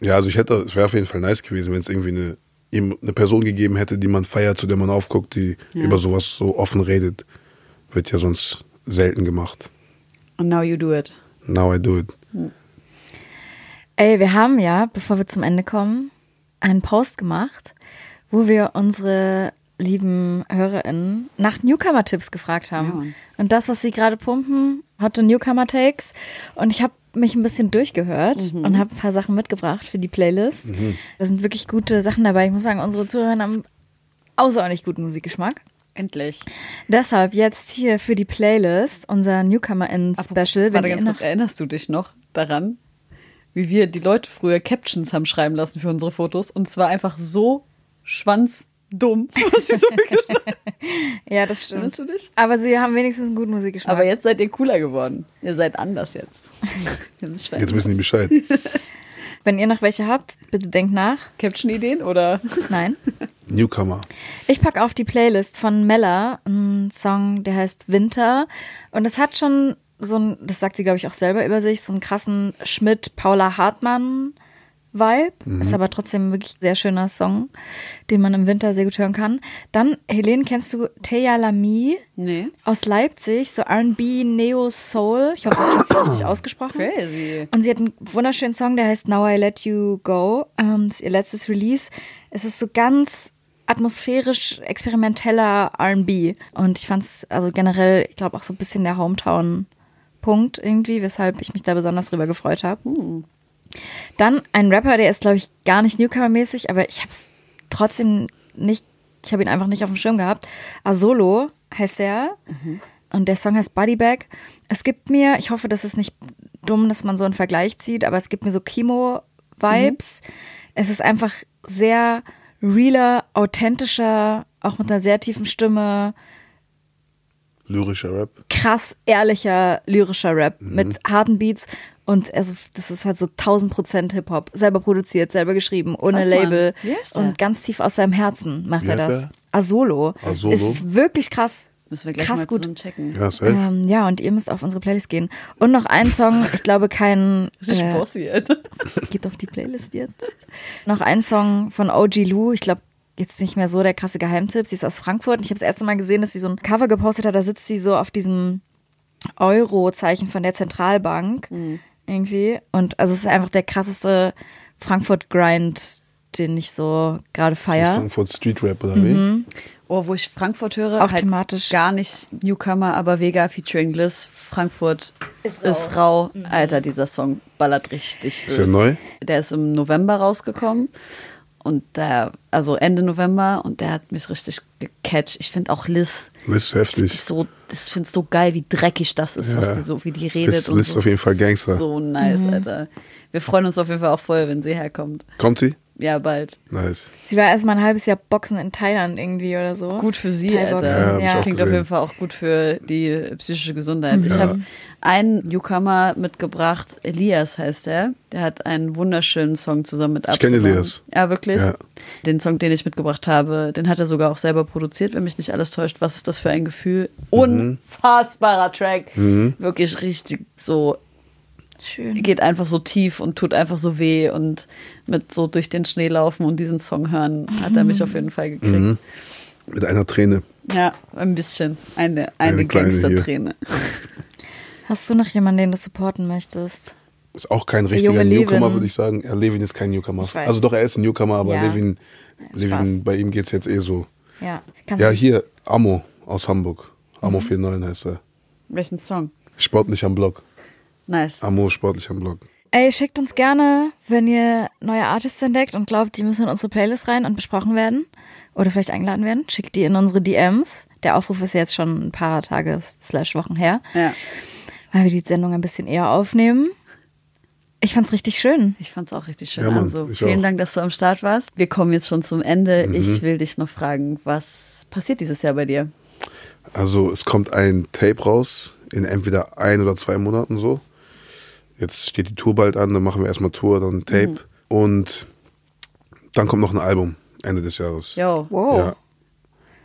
[SPEAKER 4] Ja, also ich hätte, es wäre auf jeden Fall nice gewesen, wenn es irgendwie eine, ihm eine Person gegeben hätte, die man feiert, zu der man aufguckt, die über sowas so offen redet. Wird ja sonst selten gemacht.
[SPEAKER 1] And now you do it.
[SPEAKER 4] Now I do it.
[SPEAKER 2] Ey, wir haben ja, bevor wir zum Ende kommen, einen Post gemacht, wo wir unsere lieben HörerInnen nach Newcomer-Tipps gefragt haben.
[SPEAKER 1] Ja,
[SPEAKER 2] und das, was sie gerade pumpen, hatte Newcomer-Takes. Und ich habe mich ein bisschen durchgehört und habe ein paar Sachen mitgebracht für die Playlist. Da sind wirklich gute Sachen dabei. Ich muss sagen, unsere Zuhörer haben außerordentlich guten Musikgeschmack.
[SPEAKER 1] Endlich.
[SPEAKER 2] Deshalb jetzt hier für die Playlist unser Newcomer-In-Special.
[SPEAKER 1] Warte ganz kurz, erinnerst du dich noch daran, wie wir die Leute früher Captions haben schreiben lassen für unsere Fotos? Und zwar einfach so dumm, was sie so wirklich
[SPEAKER 2] Ja, das stimmt.
[SPEAKER 1] Erinnerst du dich?
[SPEAKER 2] Aber sie haben wenigstens einen guten Musikgeschmack.
[SPEAKER 1] Aber jetzt seid ihr cooler geworden. Ihr seid anders jetzt.
[SPEAKER 4] Jetzt wissen die Bescheid.
[SPEAKER 2] Wenn ihr noch welche habt, bitte denkt nach.
[SPEAKER 1] Caption-Ideen oder?
[SPEAKER 2] Nein.
[SPEAKER 4] Newcomer.
[SPEAKER 2] Ich packe auf die Playlist von Mella einen Song, der heißt Winter. Und es hat schon so ein, das sagt sie, glaube ich, auch selber über sich, so einen krassen Schmidt-Paula Hartmann. Vibe, ist aber trotzdem wirklich ein sehr schöner Song, den man im Winter sehr gut hören kann. Dann, Helene, kennst du Teya Lamy
[SPEAKER 1] Nee.
[SPEAKER 2] aus Leipzig, so R&B, Neo Soul. Ich hoffe, das ist richtig ausgesprochen.
[SPEAKER 1] Crazy.
[SPEAKER 2] Und sie hat einen wunderschönen Song, der heißt Now I Let You Go. Ähm, das ist ihr letztes Release. Es ist so ganz atmosphärisch experimenteller R&B. Und ich fand es also generell, ich glaube auch so ein bisschen der Hometown-Punkt irgendwie, weshalb ich mich da besonders drüber gefreut habe. Dann ein Rapper, der ist, glaube ich, gar nicht Newcomer-mäßig, aber ich habe es trotzdem nicht, ich habe ihn einfach nicht auf dem Schirm gehabt. Asolo heißt er. Und der Song heißt Body Bag. Es gibt mir, ich hoffe, das ist nicht dumm, dass man so einen Vergleich zieht, aber es gibt mir so Kimo-Vibes. Es ist einfach sehr realer, authentischer, auch mit einer sehr tiefen Stimme,
[SPEAKER 4] Lyrischer Rap.
[SPEAKER 2] krass ehrlicher, lyrischer Rap mit harten Beats. Und also, das ist halt so 1000 Prozent Hip-Hop. Selber produziert, selber geschrieben, ohne
[SPEAKER 1] Krass.
[SPEAKER 2] Label. Und ganz tief aus seinem Herzen macht er das. Asolo.
[SPEAKER 4] Asolo.
[SPEAKER 2] Ist wirklich krass.
[SPEAKER 1] Müssen wir gleich
[SPEAKER 2] krass
[SPEAKER 1] mal
[SPEAKER 2] gut.
[SPEAKER 1] checken.
[SPEAKER 4] Ja, safe.
[SPEAKER 2] Ähm, ja, und ihr müsst auf unsere Playlist gehen. Und noch ein Song, ich glaube kein. Äh, geht auf die Playlist jetzt. Noch ein Song von OG Lou. Ich glaube, jetzt nicht mehr so der krasse Geheimtipp. Sie ist aus Frankfurt. Und ich habe das erste Mal gesehen, dass sie so ein Cover gepostet hat. Da sitzt sie so auf diesem Euro-Zeichen von der Zentralbank. Irgendwie. Und also es ist einfach der krasseste Frankfurt-Grind, den ich so gerade feiere.
[SPEAKER 4] Frankfurt Street Rap oder wie?
[SPEAKER 1] Oh, wo ich Frankfurt höre,
[SPEAKER 2] Auch
[SPEAKER 1] halt
[SPEAKER 2] thematisch.
[SPEAKER 1] gar nicht Newcomer, aber Vega featuring Liz. Frankfurt ist rau. Alter, dieser Song ballert richtig
[SPEAKER 4] Ist der
[SPEAKER 1] böse.
[SPEAKER 4] neu?
[SPEAKER 1] Der ist im November rausgekommen. Und der, also Ende November, und der hat mich richtig gecatcht. Ich finde auch Liz,
[SPEAKER 4] Liz
[SPEAKER 1] die
[SPEAKER 4] heftig.
[SPEAKER 1] ist so, das finde ich so geil, wie dreckig das ist,
[SPEAKER 4] Ja.
[SPEAKER 1] was die so, wie die redet.
[SPEAKER 4] Liz-
[SPEAKER 1] und
[SPEAKER 4] Liz
[SPEAKER 1] so.
[SPEAKER 4] auf jeden Fall Gangster.
[SPEAKER 1] So nice,
[SPEAKER 2] Mhm.
[SPEAKER 1] Alter. Wir freuen uns auf jeden Fall auch voll, wenn sie herkommt.
[SPEAKER 4] Kommt sie?
[SPEAKER 1] Ja, bald.
[SPEAKER 4] Nice.
[SPEAKER 2] Sie war erst mal ein halbes Jahr Boxen in Thailand irgendwie oder so.
[SPEAKER 1] Gut für sie, Alter.
[SPEAKER 4] Ja, ich
[SPEAKER 2] ja.
[SPEAKER 1] Klingt auf jeden Fall auch gut für die psychische Gesundheit. Ich
[SPEAKER 4] Ja.
[SPEAKER 1] habe einen Newcomer mitgebracht, Elias heißt er. Der hat einen wunderschönen Song zusammen mit
[SPEAKER 4] Ich kenn
[SPEAKER 1] Absalom.
[SPEAKER 4] Elias.
[SPEAKER 1] Ja, wirklich.
[SPEAKER 4] Ja.
[SPEAKER 1] Den Song, den ich mitgebracht habe, den hat er sogar auch selber produziert, wenn mich nicht alles täuscht. Was ist das für ein Gefühl? Unfassbarer Track. Wirklich richtig so
[SPEAKER 2] Schön.
[SPEAKER 1] geht einfach so tief und tut einfach so weh und mit so durch den Schnee laufen und diesen Song hören, hat er mich auf jeden Fall gekriegt.
[SPEAKER 4] Mhm. Mit einer Träne.
[SPEAKER 1] Ja, ein bisschen. Eine, eine,
[SPEAKER 4] Eine.
[SPEAKER 1] Gangsterträne.
[SPEAKER 2] Hast du noch jemanden, den du supporten möchtest?
[SPEAKER 4] Ist auch kein richtiger Newcomer, würde ich sagen. Ja, Levin ist kein Newcomer. Also doch, er ist ein Newcomer, aber
[SPEAKER 2] Ja.
[SPEAKER 4] Levin, Levin, bei ihm geht's jetzt eh so.
[SPEAKER 2] Ja. Kannst
[SPEAKER 4] Ja, hier, Amo aus Hamburg. Amo
[SPEAKER 2] Mhm.
[SPEAKER 4] 49 heißt er.
[SPEAKER 1] Welchen Song?
[SPEAKER 4] Sportlich am Block.
[SPEAKER 1] Nice.
[SPEAKER 4] Amo sportlich am Block.
[SPEAKER 2] Ey, schickt uns gerne, wenn ihr neue Artists entdeckt und glaubt, die müssen in unsere Playlist rein und besprochen werden oder vielleicht eingeladen werden. Schickt die in unsere DMs. Der Aufruf ist jetzt schon ein paar Tage slash Wochen her,
[SPEAKER 1] Ja,
[SPEAKER 2] weil wir die Sendung ein bisschen eher aufnehmen. Ich fand's richtig schön.
[SPEAKER 1] ich fand's auch richtig schön.
[SPEAKER 4] Ja, Mann,
[SPEAKER 1] also, vielen
[SPEAKER 4] auch.
[SPEAKER 1] Dank, dass du am Start warst. Wir kommen jetzt schon zum Ende.
[SPEAKER 4] Mhm.
[SPEAKER 1] Ich will dich noch fragen, was passiert dieses Jahr bei dir?
[SPEAKER 4] Also es kommt ein Tape raus in entweder ein oder zwei Monaten so. Jetzt steht die Tour bald an, dann machen wir erstmal Tour, dann Tape
[SPEAKER 1] Mhm.
[SPEAKER 4] und dann kommt noch ein Album Ende des Jahres.
[SPEAKER 1] Yo,
[SPEAKER 2] Wow.
[SPEAKER 4] Ja.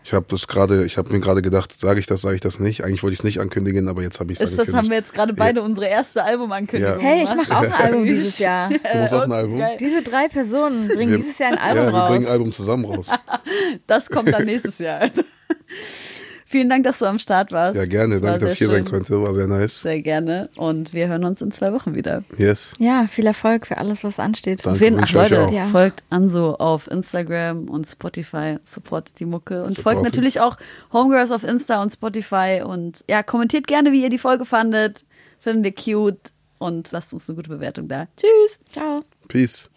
[SPEAKER 4] Ich habe das gerade, ich habe mir gerade gedacht, sage ich das, sage ich das nicht. Eigentlich wollte ich es nicht ankündigen, aber jetzt habe ich es
[SPEAKER 1] ist das, haben wir jetzt gerade beide unsere erste Albumankündigung
[SPEAKER 2] Hey, ich mache auch ein Album dieses Jahr.
[SPEAKER 4] Du machst auch ein Album?
[SPEAKER 1] geil.
[SPEAKER 2] Diese drei Personen bringen
[SPEAKER 4] Wir-
[SPEAKER 2] dieses Jahr ein
[SPEAKER 4] Ja,
[SPEAKER 2] Album
[SPEAKER 4] wir
[SPEAKER 2] raus.
[SPEAKER 4] bringen ein Album zusammen raus.
[SPEAKER 1] Das kommt dann nächstes Jahr. Vielen Dank, dass du am Start warst.
[SPEAKER 4] Ja, gerne.
[SPEAKER 1] Das
[SPEAKER 4] Danke, dass ich hier sein konnte. War sehr nice.
[SPEAKER 1] Sehr gerne. Und wir hören uns in zwei Wochen wieder.
[SPEAKER 4] Yes.
[SPEAKER 2] Ja, viel Erfolg für alles, was ansteht.
[SPEAKER 4] Danke.
[SPEAKER 1] Auf jeden
[SPEAKER 4] euch
[SPEAKER 1] Leute.
[SPEAKER 2] Ja.
[SPEAKER 1] folgt Anso auf Instagram und Spotify, supportet die Mucke und folgt
[SPEAKER 4] Supportet.
[SPEAKER 1] natürlich auch Homegirls auf Insta und Spotify und ja, kommentiert gerne, wie ihr die Folge fandet. Finden wir cute und lasst uns eine gute Bewertung da. Tschüss!
[SPEAKER 2] Ciao.
[SPEAKER 4] Peace.